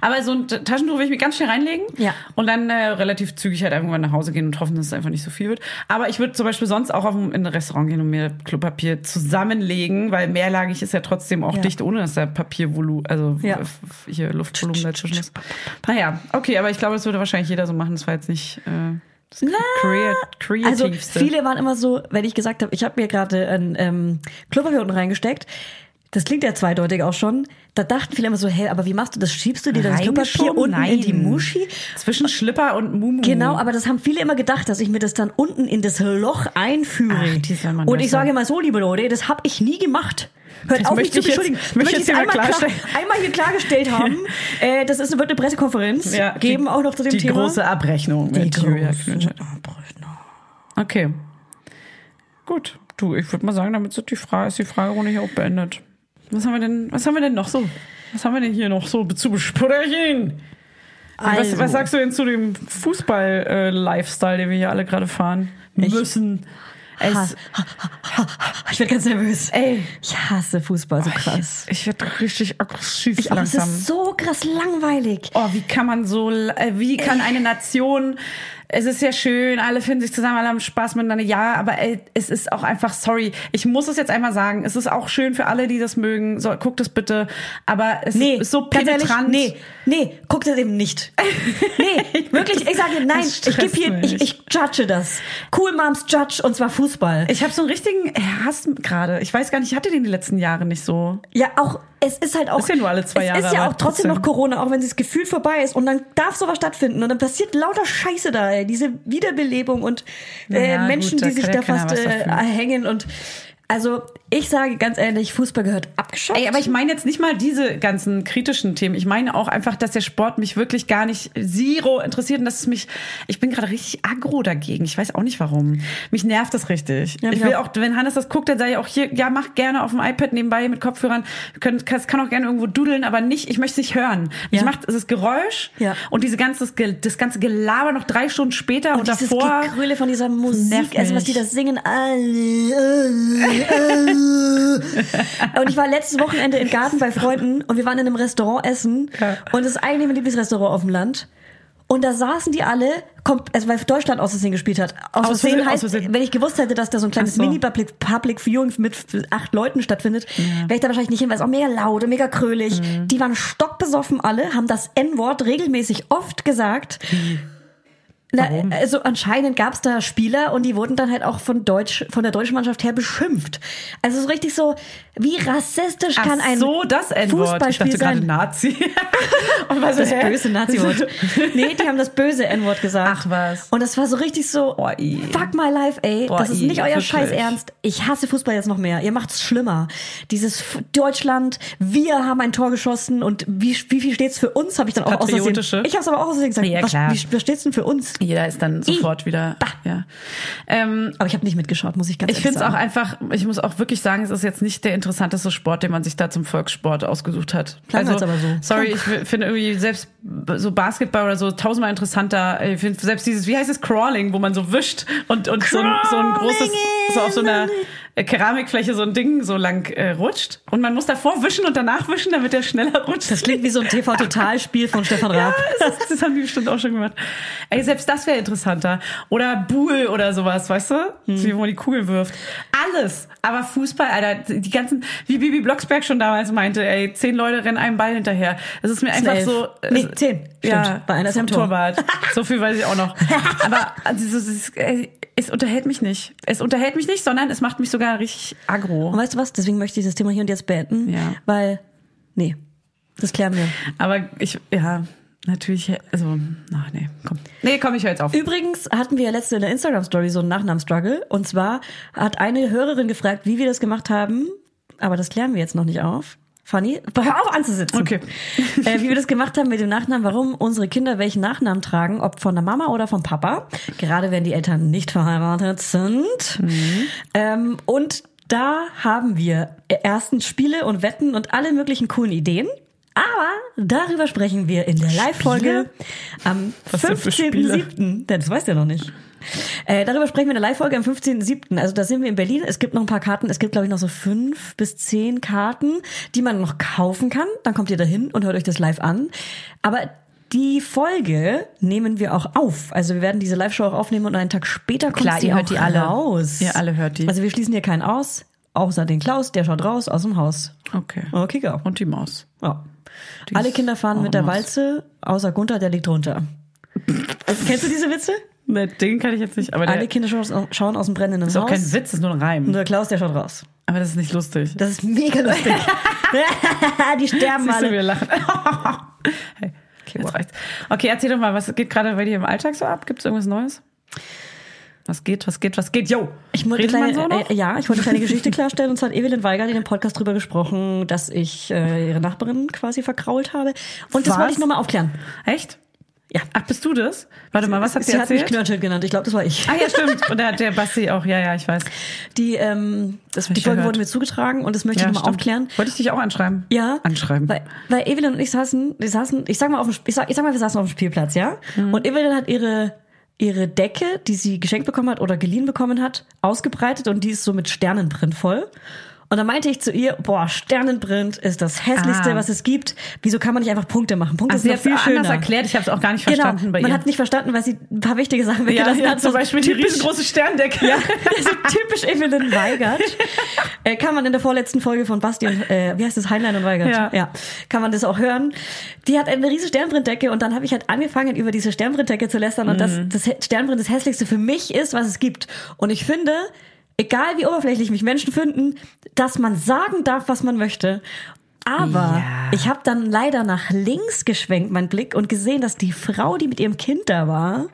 Aber so ein Taschentuch will ich mir ganz schnell reinlegen. Ja. Und dann äh, relativ zügig halt irgendwann nach Hause gehen und hoffen, dass es einfach nicht so viel wird. Aber ich würde zum Beispiel sonst auch auf ein, in ein Restaurant gehen und mir Klopapier zusammenlegen, weil mehrlagig ist ja trotzdem auch Ja. dicht, ohne dass da Papiervolumen, also Ja. hier Luftvolumen dazwischen ist. Naja, okay, aber ich glaube, das würde wahrscheinlich jeder so machen. Das war jetzt nicht äh, das Creat Also viele waren immer so, wenn ich gesagt habe, ich habe mir gerade ein ähm, Klopapier unten reingesteckt. Das klingt ja zweideutig auch schon. Da dachten viele immer so, hey, aber wie machst du das? Schiebst du dir das Klopapier unten in die Nein. Muschi? Zwischen Schlipper und Mumu. Genau, aber das haben viele immer gedacht, dass ich mir das dann unten in das Loch einführe. Ach, Und ich ist sage mal so, liebe Leute, das habe ich nie gemacht. Hört Das auf, mich zu ich jetzt- beschuldigen. möchte ich Möchte jetzt einmal, klar, *laughs* einmal hier klargestellt haben. äh, das ist, wird eine Pressekonferenz Ja, geben, die- auch noch zu dem die Thema. große Abrechnung die große. Abrechnung. Okay. Gut, du, ich würde mal sagen, damit sind die Frage, ist die Fragerunde hier auch beendet. Was haben wir denn, was haben wir denn noch so? Was haben wir denn hier noch so zu besprechen? Was, Also. was sagst du denn zu dem Fußball-Lifestyle, den wir hier alle gerade fahren müssen? Es, Ha- Ich werde ganz nervös. ey, Ich hasse Fußball so krass. ich werde richtig aggressiv Ich, auch, es langsam. ist so krass langweilig. Oh, wie kann man so, äh, wie kann eine Nation, es ist ja schön, alle finden sich zusammen, alle haben Spaß miteinander, ja, aber ey, es ist auch einfach, sorry, ich muss es jetzt einmal sagen, es ist auch schön für alle, die das mögen, so, guckt es bitte, aber es Nee, ist so ganz ehrlich, penetrant. nee, nee, guck das eben nicht. *laughs* Nee, wirklich, ich sage dir, nein, ich gebe hier, ich, ich judge das. Cool Moms Judge und zwar Fußball. Ich habe so einen richtigen Hass gerade. Ich weiß gar nicht, ich hatte den die letzten Jahre nicht so. Ja, auch, es ist halt auch. Ist ja nur alle zwei es Jahre, ist ja auch trotzdem trotzdem. noch Corona, auch wenn das Gefühl vorbei ist. Und dann darf sowas stattfinden. Und dann passiert lauter Scheiße da, ey. Diese Wiederbelebung und äh, Ja, gut, Menschen, da die sich da fast äh, hängen. Und also, ich sage ganz ehrlich, Fußball gehört abgeschafft. Ey, aber ich meine jetzt nicht mal diese ganzen kritischen Themen. Ich meine auch einfach, dass der Sport mich wirklich gar nicht zero interessiert und dass es mich, ich bin gerade richtig aggro dagegen. Ich weiß auch nicht warum. Mich nervt das richtig. Ja, ich will auch. wenn Hannes das guckt, dann sage ich auch hier, ja, mach gerne auf dem iPad nebenbei mit Kopfhörern. Können, kann, kann auch gerne irgendwo dudeln, aber nicht, ich möchte es nicht hören. Ja. macht das Geräusch Ja. und diese ganze, das ganze Gelaber noch drei Stunden später und, und dieses davor. Gegröle von dieser Musik, also was die da singen. Und ich war letztes Wochenende im Garten bei Freunden und wir waren in einem Restaurant essen Ja. und das ist eigentlich mein Lieblingsrestaurant auf dem Land. Und da saßen die alle, kommt, also weil Deutschland aus Versehen gespielt hat. Aus, Aus Versehen aus heißt, Versehen. wenn ich gewusst hätte, dass da so ein kleines so. Mini-Public Public Viewing mit acht Leuten stattfindet, wäre ich da wahrscheinlich nicht hin, weil es auch mega laut und mega krölig. Mhm. Die waren stockbesoffen alle, haben das N-Wort regelmäßig oft gesagt. Na, Warum? also anscheinend gab es da Spieler und die wurden dann halt auch von Deutsch, von der deutschen Mannschaft her beschimpft. Also so richtig so, wie rassistisch kann Ach ein so, das. Ich Fußballspiel dachte gerade sein? Nazi. *laughs* und war so, Das hä? böse Nazi-Wort. *laughs* nee, die haben das böse N-Wort gesagt. Ach, was. Und das war so richtig so, Boah, fuck my life, ey. Boah, das ist nicht euer wirklich. Scheiß Ernst. Ich hasse Fußball jetzt noch mehr. Ihr macht's schlimmer. Dieses Deutschland, wir haben ein Tor geschossen und wie, wie viel steht's für uns, habe ich dann auch aus. Ich habe aber auch aus gesagt. Ja, was, wie, was steht's denn für uns? Jeder ist dann sofort wieder. Ja. Ähm, Aber ich habe nicht mitgeschaut, muss ich ganz ich ehrlich finde es auch sagen. einfach, ich muss auch wirklich sagen, es ist jetzt nicht der interessanteste Sport, den man sich da zum Volkssport ausgesucht hat. Klang jetzt aber so. Sorry, ich finde irgendwie selbst so Basketball oder so tausendmal interessanter. Ich finde selbst dieses, wie heißt es, Crawling, wo man so wischt und, und so, ein, so ein großes, so auf so einer äh, Keramikfläche so ein Ding so lang äh, rutscht. Und man muss davor wischen und danach wischen, damit der schneller rutscht. Das klingt wie so ein *laughs* TV-Totalspiel von Stefan Raab. Das, ist, das haben die bestimmt auch schon gemacht. Ey, selbst das wäre interessanter. Oder Buhl oder sowas, weißt du? Hm. Wie wo man die Kugel wirft. Alles. Aber Fußball, Alter, die ganzen, wie Bibi Blocksberg schon damals meinte, ey, zehn Leute rennen einem Ball hinterher. Das ist mir einfach elf. so. Nee, zehn. Ja, Stimmt. Bei einer ist Tor. Torwart. *laughs* So viel weiß ich auch noch. *laughs* Aber also, es, ey, es unterhält mich nicht. Es unterhält mich nicht, sondern es macht mich sogar richtig aggro. Und weißt du was? Deswegen möchte ich das Thema hier und jetzt beenden. Ja. Weil, nee, das klären wir. Aber ich, ja, natürlich, also, ach nee, komm. Nee, komm, ich höre jetzt auf. Übrigens hatten wir ja letzte in der Instagram-Story so einen Nachnamenstruggle. Und zwar hat eine Hörerin gefragt, wie wir das gemacht haben. Aber das klären wir jetzt noch nicht auf. Fanny, hör auf anzusitzen. Okay. äh, wie wir das gemacht haben mit dem Nachnamen, warum unsere Kinder welchen Nachnamen tragen, ob von der Mama oder vom Papa. Gerade wenn die Eltern nicht verheiratet sind. Ähm, und da haben wir erstens Spiele und Wetten und alle möglichen coolen Ideen. Aber darüber sprechen wir in der Live-Folge am Was denn für Spiele? 15.07. Das weißt du ja noch nicht. Äh, darüber sprechen wir in der Live-Folge am 15.07. Also da sind wir in Berlin. Es gibt noch ein paar Karten. Es gibt, glaube ich, noch so fünf bis zehn Karten, die man noch kaufen kann. Dann kommt ihr dahin und hört euch das live an. Aber die Folge nehmen wir auch auf. Also wir werden diese Live-Show auch aufnehmen und einen Tag später kommt Klar, sie ihr hört die alle. raus. Ihr alle hört die. Also wir schließen hier keinen aus. Außer den Klaus, der schaut raus aus dem Haus. Okay. Okay, go. Und die Maus. Ja. Die Alle Kinder fahren auch mit der Maus. Walze, außer Gunther, der liegt drunter. *laughs* Kennst du diese Witze? Ne, den kann ich jetzt nicht, aber der Alle Kinder schauen, schauen aus dem brennenden ist Haus. auch kein Witz, das ist nur ein Und Reim. der Klaus, der schaut raus. Aber das ist nicht lustig. Das ist mega lustig. *laughs* *laughs* die sterben Siehst du, alle. wir lachen. *laughs* hey, okay, jetzt reicht's. Okay, erzähl doch mal, was geht gerade bei dir im Alltag so ab? Gibt's irgendwas Neues? Was geht, was geht, was geht? Yo! Ich wollte kleine, so äh, ja, ich wollte eine kleine Geschichte klarstellen. Und zwar hat Evelyn Weigert in dem Podcast drüber gesprochen, dass ich äh, ihre Nachbarin quasi verkrault habe. Und das Was? wollte ich nochmal aufklären. Echt? Ja. Ach, bist du das? Warte mal, was hat sie, sie hat mich erzählt? Knörnschild genannt. Ich glaube, das war ich. ah ja, stimmt. *laughs* Und da hat der Basti auch, ja, ja, ich weiß. Die, ähm, das, die Folge gehört. wurde mir zugetragen und das möchte Ja, ich nochmal aufklären. Wollte ich dich auch anschreiben? Ja. Anschreiben. Weil, weil Evelyn und ich saßen, wir saßen, ich sag mal auf dem, ich sag, ich sag mal, wir saßen auf dem Spielplatz, ja? Mhm. Und Evelyn hat ihre, ihre Decke, die sie geschenkt bekommen hat oder geliehen bekommen hat, ausgebreitet und die ist so mit Sternenprint voll. Und dann meinte ich zu ihr, boah, Sternenprint ist das hässlichste, Ah. was es gibt. Wieso kann man nicht einfach Punkte machen? Punkte sind hat doch viel schöner. anders erklärt. Ich habe es auch gar nicht Genau, verstanden bei man ihr. hat nicht verstanden, weil sie ein paar wichtige Sachen ja, weggelassen ja, hat. zum So Beispiel die riesengroße Sterndecke. ja, so typisch Evelyn Weigert. *laughs* Äh, kann man in der vorletzten Folge von Basti und, äh, wie heißt das, Heinlein und Weigert? Ja. Kann man das auch hören. Die hat eine riesige Sternbrindecke und dann habe ich halt angefangen, über diese Sternbrindecke zu lästern und Mhm. dass das Sternbrind das hässlichste für mich ist, was es gibt. Und ich finde, egal wie oberflächlich mich Menschen finden, dass man sagen darf, was man möchte. Aber Ja. ich habe dann leider nach links geschwenkt, mein Blick, und gesehen, dass die Frau, die mit ihrem Kind da war,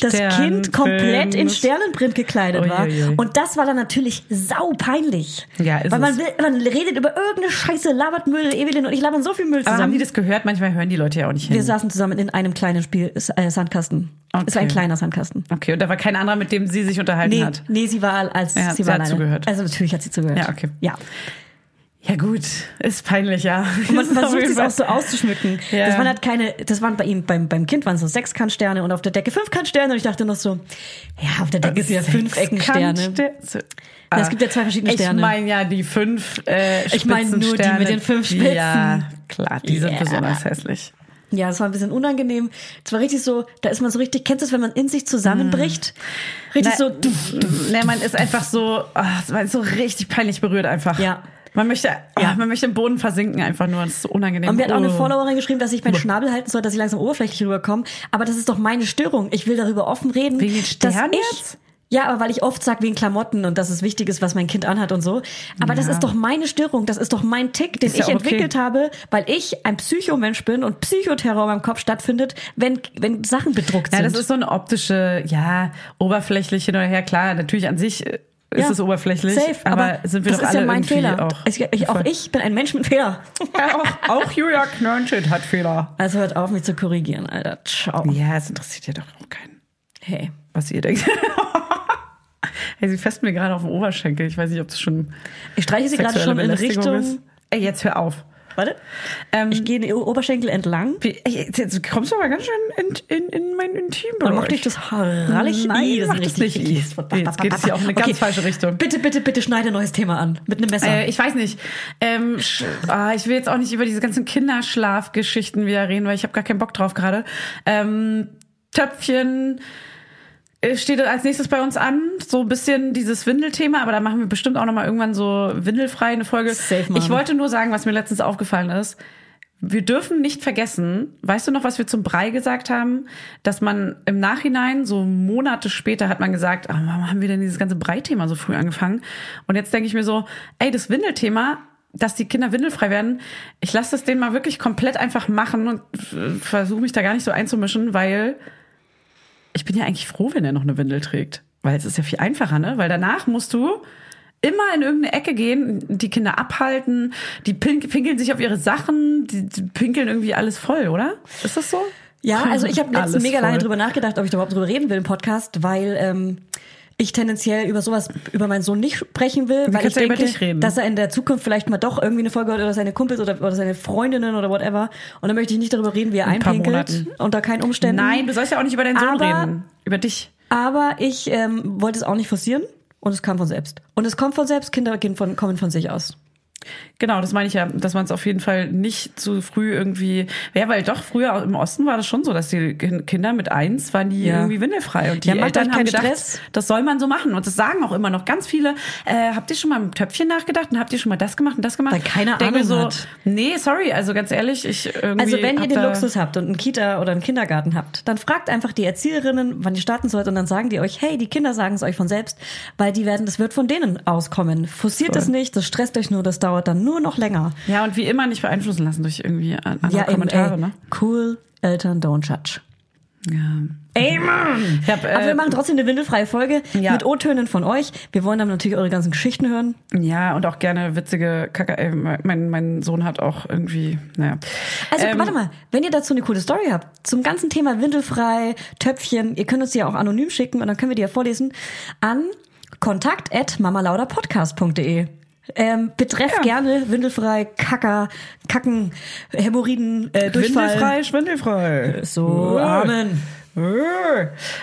das Kind komplett in Sternenprint. Gekleidet war. Uiuiui. Und das war dann natürlich sau peinlich. Ja, ist Weil man, will, man redet über irgendeine Scheiße, labert Müll, Evelyn und ich labern so viel Müll Aber haben zusammen. die das gehört? Manchmal hören die Leute ja auch nicht hin. Wir saßen zusammen in einem kleinen Spiel, äh, Sandkasten. Es war ein Okay. kleiner Sandkasten. Okay, und da war kein anderer, mit dem sie sich unterhalten Nee, hat. nee, sie war als Ja, sie sie war hat alleine. zugehört. Also natürlich hat sie zugehört. Ja, okay. Ja. Ja gut, ist peinlich, ja. *laughs* Und man *laughs* versucht es auch so auszuschmücken. Ja. Das waren halt keine, das waren bei ihm, beim, beim Kind waren so Sechskantsterne und auf der Decke Fünfkantsterne und ich dachte noch so, ja, auf der Decke sind ja fünf Eckensterne. Sechskant- Na, es gibt ja zwei verschiedene Sterne. Ich meine ja die fünf äh, Ich meine nur die mit den fünf Spitzen. Ja, klar, die sind Yeah. besonders hässlich. Ja, es war ein bisschen unangenehm. Es war richtig so, da ist man so richtig, kennst du es, wenn man in sich zusammenbricht? Richtig so, duff, *laughs* Ne, man ist einfach so, ach, man ist so richtig peinlich berührt einfach. Ja. Man möchte, Ja. man möchte im Boden versinken einfach nur. Das ist so unangenehm. Und mir hat auch eine Oh. Followerin geschrieben, dass ich meinen Schnabel halten soll, dass ich langsam oberflächlich rüberkomme. Aber das ist doch meine Störung. Ich will darüber offen reden. Wegen den ich, jetzt? Ja, aber weil ich oft sage wegen Klamotten und dass es wichtig ist, was mein Kind anhat und so. Aber das Ja. ist doch meine Störung. Das ist doch mein Tick, den ja ich okay. entwickelt habe, weil ich ein Psychomensch bin und Psychoterror in meinem Kopf stattfindet, wenn, wenn Sachen bedruckt Ja, sind. das ist so eine optische, ja, oberflächlich hin oder her. Klar, natürlich an sich äh, ist Ja. es oberflächlich, Safe, aber, sind wir das doch ist alle ja mein Fehler. auch. Ich, ich, auch ich bin ein Mensch mit Fehler. Ja, auch, auch Julia Knörnschild hat Fehler. Also hört auf, mich zu korrigieren, Alter. Ciao. Ja, es interessiert ja doch auch keinen, Hey. was ihr denkt. *laughs* hey, sie fest mir gerade auf den Oberschenkel. Ich weiß nicht, ob das schon Ich streiche sie gerade schon in Richtung. ist. Ey, jetzt hör auf. Warte. Ähm, Ich gehe den Oberschenkel entlang. jetzt, kommst du aber ganz schön in, in, in mein Intimbereich. Dann macht dich das rallig. Nein, Ih, das mach ist das nicht. Nee, jetzt geht es hier auch in eine ganz falsche Richtung. Bitte, bitte, bitte schneide ein neues Thema an. Mit einem Messer. Äh, ich weiß nicht. Ähm, ah, ich will jetzt auch nicht über diese ganzen Kinderschlafgeschichten wieder reden, weil ich habe gar keinen Bock drauf gerade. Ähm, Töpfchen steht als nächstes bei uns an. So ein bisschen dieses Windelthema, aber da machen wir bestimmt auch noch mal irgendwann so windelfrei eine Folge. Safe, Mann. ich wollte nur sagen, was mir letztens aufgefallen ist. Wir dürfen nicht vergessen, weißt du noch, was wir zum Brei gesagt haben? Dass man im Nachhinein, so Monate später, hat man gesagt, ah, warum haben wir denn dieses ganze Brei-Thema so früh angefangen? Und jetzt denke ich mir so, ey, das Windelthema, dass die Kinder windelfrei werden, ich lasse das denen mal wirklich komplett einfach machen und versuche mich da gar nicht so einzumischen, weil ich bin ja eigentlich froh, wenn er noch eine Windel trägt. Weil es ist ja viel einfacher, ne? Weil danach musst du immer in irgendeine Ecke gehen, die Kinder abhalten, die pink pinkeln sich auf ihre Sachen, die, die pinkeln irgendwie alles voll, oder? Ist das so? Ja, also ich habe letztens mega lange voll. drüber nachgedacht, ob ich überhaupt drüber reden will im Podcast, weil ähm, ich tendenziell über sowas, über meinen Sohn nicht sprechen will, weil ich denke, dass er in der Zukunft vielleicht mal doch irgendwie eine Folge hat oder seine Kumpels oder, oder seine Freundinnen oder whatever. Und dann möchte ich nicht darüber reden, wie er ein einpinkelt, unter keinen Umständen. Nein, du sollst ja auch nicht über deinen Sohn Aber- reden. Über dich. Aber ich ähm, wollte es auch nicht forcieren und es kam von selbst. Und es kommt von selbst, Kinder von, kommen von sich aus. Genau, das meine ich ja, dass man es auf jeden Fall nicht zu früh irgendwie, ja, weil doch früher im Osten war das schon so, dass die Kin- Kinder mit eins waren die Ja. irgendwie windelfrei und die Ja, Eltern euch haben gedacht, Stress. das soll man so machen und das sagen auch immer noch ganz viele. Äh, habt ihr schon mal im Töpfchen nachgedacht und habt ihr schon mal das gemacht und das gemacht? Weil keiner Denke Ahnung so, hat. nee, sorry, also ganz ehrlich, ich irgendwie Also wenn ihr den Luxus habt und einen Kita oder einen Kindergarten habt, dann fragt einfach die Erzieherinnen, wann ihr starten sollt und dann sagen die euch, hey, die Kinder sagen es euch von selbst, weil die werden, das wird von denen auskommen. Forciert es nicht, das stresst euch nur, das dauert dann nur noch länger. Ja, und wie immer nicht beeinflussen lassen durch irgendwie an- andere Ja, eben, Kommentare, ey, ne? cool, Eltern don't judge. Ja. Amen. Hab, Aber wir äh, machen trotzdem eine windelfreie Folge Ja. mit O-Tönen von euch. Wir wollen dann natürlich eure ganzen Geschichten hören. ja, und auch gerne witzige Kacke. Äh, mein, mein Sohn hat auch irgendwie, naja. Also Ähm, warte mal, wenn ihr dazu eine coole Story habt, zum ganzen Thema windelfrei, Töpfchen, ihr könnt uns die ja auch anonym schicken und dann können wir die ja vorlesen an kontakt@mamalauderpodcast.de. Ähm, betreff Ja. gerne windelfrei, Kacker, Kacken, Hämorrhoiden, äh, Durchfall. Schwindelfrei, schwindelfrei. So, Amen.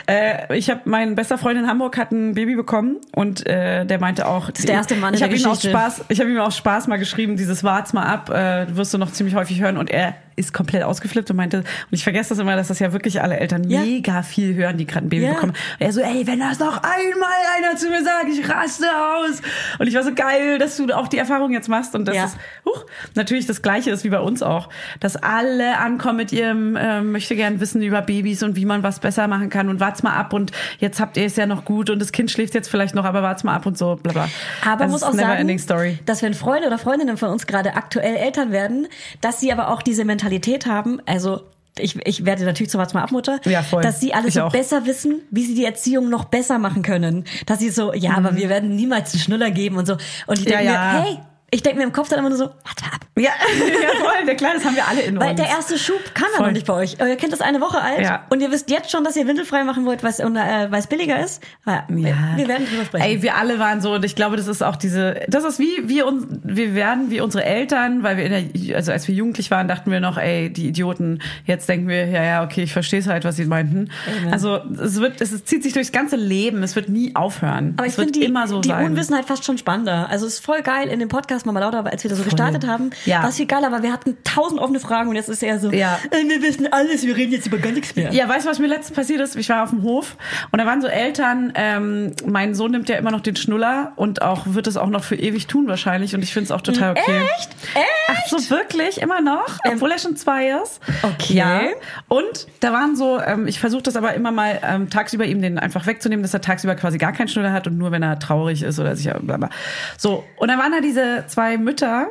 Äh, ich habe mein bester Freund in Hamburg hat ein Baby bekommen und äh, der meinte auch, das ist der erste Mann ich habe ihm Geschichte. Spaß, ich habe ihm aus Spaß mal geschrieben, dieses wart's mal ab, äh, wirst du noch ziemlich häufig hören und er ist komplett ausgeflippt und meinte und ich vergesse das immer, dass das ja wirklich alle Eltern Ja. mega viel hören, die gerade ein Baby Ja. bekommen. Und er so, ey, wenn das noch einmal einer zu mir sagt, ich raste aus. Und ich war so geil, dass du auch die Erfahrung jetzt machst und das Ja. ist huch, natürlich das gleiche ist wie bei uns auch, dass alle ankommen mit ihrem ähm, möchte gern wissen über Babys und wie man was besser machen kann und wart's mal ab und jetzt habt ihr es ja noch gut und das Kind schläft jetzt vielleicht noch, aber wart's mal ab und so, bla bla. Aber das muss auch sagen, dass wenn Freunde oder Freundinnen von uns gerade aktuell Eltern werden, dass sie aber auch diese Mentalität haben, also ich, ich werde natürlich zur mal Abmutter, Ja, voll. dass sie alles Ich so auch. besser wissen, wie sie die Erziehung noch besser machen können. Dass sie so, ja, aber wir werden niemals einen Schnuller geben und so. Und ich Mhm. Ja, denke ja. mir, hey, ich denke mir im Kopf dann immer nur so, warte ab. Ja, *laughs* ja voll, der Kleine, das haben wir alle in Weil uns. der erste Schub kam ja Voll. noch nicht bei euch. Euer Kind ist eine Woche alt Ja. und ihr wisst jetzt schon, dass ihr windelfrei machen wollt, weil es äh, billiger ist. Ja, wir, wir werden drüber sprechen. Ey, wir alle waren so, und ich glaube, das ist auch diese, das ist wie wir uns, wir werden wie unsere Eltern, weil wir in der, also als wir jugendlich waren, dachten wir noch, ey, die Idioten. Jetzt denken wir, ja, ja, okay, ich verstehe halt, was sie meinten. Amen. Also es wird, es zieht sich durchs ganze Leben, es wird nie aufhören. Aber ich es finde die, immer so die sein. Unwissenheit fast schon spannender. Also es ist voll geil in dem Podcast Mama Lauter, als wir da so gestartet haben. Ja. War es viel geiler, aber wir hatten tausend offene Fragen und jetzt ist eher so, Ja. äh, wir wissen alles, wir reden jetzt über gar nichts mehr. Ja, weißt du, was mir letztens passiert ist? Ich war auf dem Hof und da waren so Eltern, ähm, mein Sohn nimmt ja immer noch den Schnuller und auch wird es auch noch für ewig tun wahrscheinlich und ich finde es auch total okay. Echt? Echt? Ach so, wirklich? Immer noch? Obwohl er schon zwei ist? Okay. Ja. Und da waren so, ähm, ich versuche das aber immer mal ähm, tagsüber ihm den einfach wegzunehmen, dass er tagsüber quasi gar keinen Schnuller hat und nur wenn er traurig ist oder sich. So, und da waren da diese zwei Mütter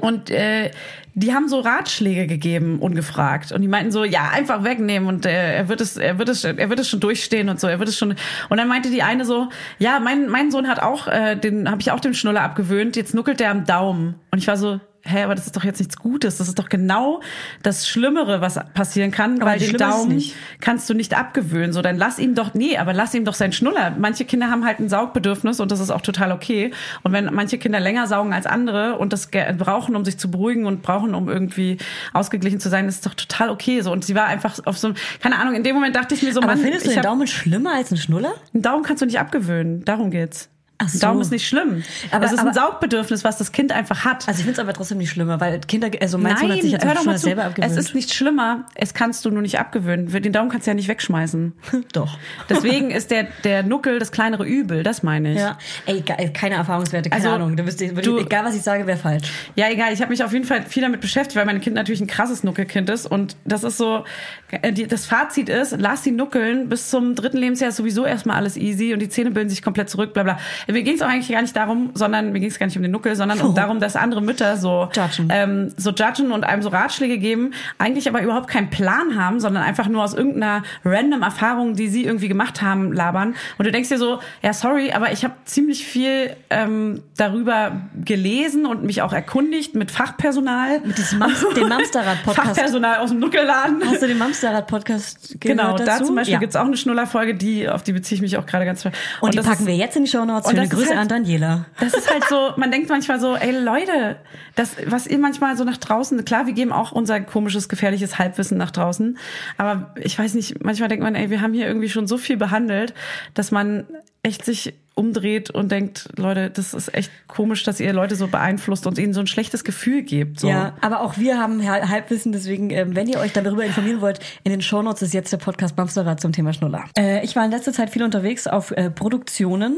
und äh, die haben so Ratschläge gegeben, ungefragt. Und die meinten so, ja, einfach wegnehmen und äh, er wird es, er wird es, er wird es schon durchstehen und so. Er wird es schon. Und dann meinte die eine so, ja, mein mein Sohn hat auch, äh, den habe ich auch den Schnuller abgewöhnt. Jetzt nuckelt der am Daumen. Und ich war so, hä, aber das ist doch jetzt nichts Gutes. Das ist doch genau das Schlimmere, was passieren kann, weil den Daumen kannst du nicht abgewöhnen. So, dann lass ihm doch, nee, aber lass ihm doch seinen Schnuller. Manche Kinder haben halt ein Saugbedürfnis und das ist auch total okay. Und wenn manche Kinder länger saugen als andere und das brauchen, um sich zu beruhigen und brauchen, um irgendwie ausgeglichen zu sein, ist doch total okay. So, und sie war einfach auf so, einem- keine Ahnung, in dem Moment dachte ich mir so, Aber Mann, findest du den Daumen schlimmer als ein Schnuller? einen Daumen kannst du nicht abgewöhnen. Darum geht's. So. Ein Daumen ist nicht schlimm. Aber- es ist ein aber- Saugbedürfnis, was das Kind einfach hat. Also ich finde es aber trotzdem nicht schlimmer, weil Kinder, also mein Sohn Nein, hat sich jetzt hör doch schon mal zu. selber abgewöhnt. Es ist nicht schlimmer. Es kannst du nur nicht abgewöhnen. Den Daumen kannst du ja nicht wegschmeißen. *laughs* Doch. Deswegen ist der, der Nuckel das kleinere Übel. Das meine ich. Ja, ey, keine Erfahrungswerte, keine Also, Ahnung. Du bist, du- egal was ich sage, wäre falsch. Ja, egal. Ich habe mich auf jeden Fall viel damit beschäftigt, weil mein Kind natürlich ein krasses Nuckelkind ist. Und das ist so, äh, das Fazit ist, lass sie nuckeln. Bis zum dritten Lebensjahr ist sowieso erstmal alles easy und die Zähne bilden sich komplett zurück, bla bla. Mir ging es auch eigentlich gar nicht darum, sondern mir ging es gar nicht um den Nuckel, sondern um darum, dass andere Mütter so Judgen. ähm, so judgen und einem so Ratschläge geben, eigentlich aber überhaupt keinen Plan haben, sondern einfach nur aus irgendeiner random Erfahrung, die sie irgendwie gemacht haben, labern. Und du denkst dir so, ja sorry, aber ich habe ziemlich viel ähm, darüber gelesen und mich auch erkundigt mit Fachpersonal. Mit diesem Mams, *laughs* dem Mamsterrad-Podcast. Fachpersonal aus dem Nuckelladen. Hast du den Mamsterrad-Podcast gehört Genau, dazu? da zum Beispiel ja. gibt's auch eine Schnullerfolge, die, auf die beziehe ich mich auch gerade ganz toll. Und, die das packen wir jetzt in die Show Notes. Schöne Grüße halt- an Daniela. Das ist halt so, man denkt manchmal so, ey Leute, das, was ihr manchmal so nach draußen, klar, wir geben auch unser komisches, gefährliches Halbwissen nach draußen, aber ich weiß nicht, manchmal denkt man, ey, wir haben hier irgendwie schon so viel behandelt, dass man echt sich umdreht und denkt, Leute, das ist echt komisch, dass ihr Leute so beeinflusst und ihnen so ein schlechtes Gefühl gebt. So. Ja, aber auch wir haben Hal- Halbwissen, deswegen, ähm, wenn ihr euch darüber informieren wollt, in den Shownotes ist jetzt der Podcast Mamsterrad zum Thema Schnuller. Äh, ich war in letzter Zeit viel unterwegs auf äh, Produktionen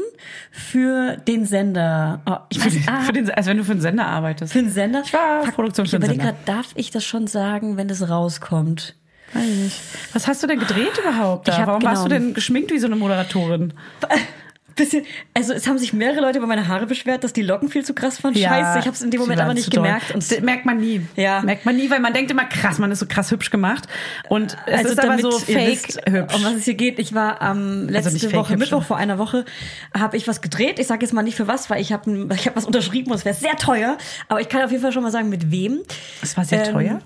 für den Sender. Oh, ich Für weiß, den, ah, für den, als wenn du für einen Sender arbeitest. für den Sender? Ich war auf Produktion für den Sender. gerade, darf ich das schon sagen, wenn das rauskommt? Weiß ich. Was hast du denn gedreht überhaupt? Da? Hab Warum warst du genau- denn geschminkt wie so eine Moderatorin? *laughs* bisschen, also es haben sich mehrere Leute über meine Haare beschwert, dass die Locken viel zu krass waren. Scheiße, ich habe es in dem Moment aber nicht gemerkt. Und Das merkt man nie. Ja. Merkt man nie, weil man denkt immer krass, man ist so krass hübsch gemacht. Und es also ist aber so fake wisst, hübsch. um was es hier geht. Ich war am letzte nicht fake Woche, hübsch, Mittwoch vor einer Woche, habe ich was gedreht. Ich sage jetzt mal nicht für was, weil ich habe ich hab was unterschrieben und es wäre sehr teuer. Aber ich kann auf jeden Fall schon mal sagen, mit wem. Es war sehr Ähm, teuer?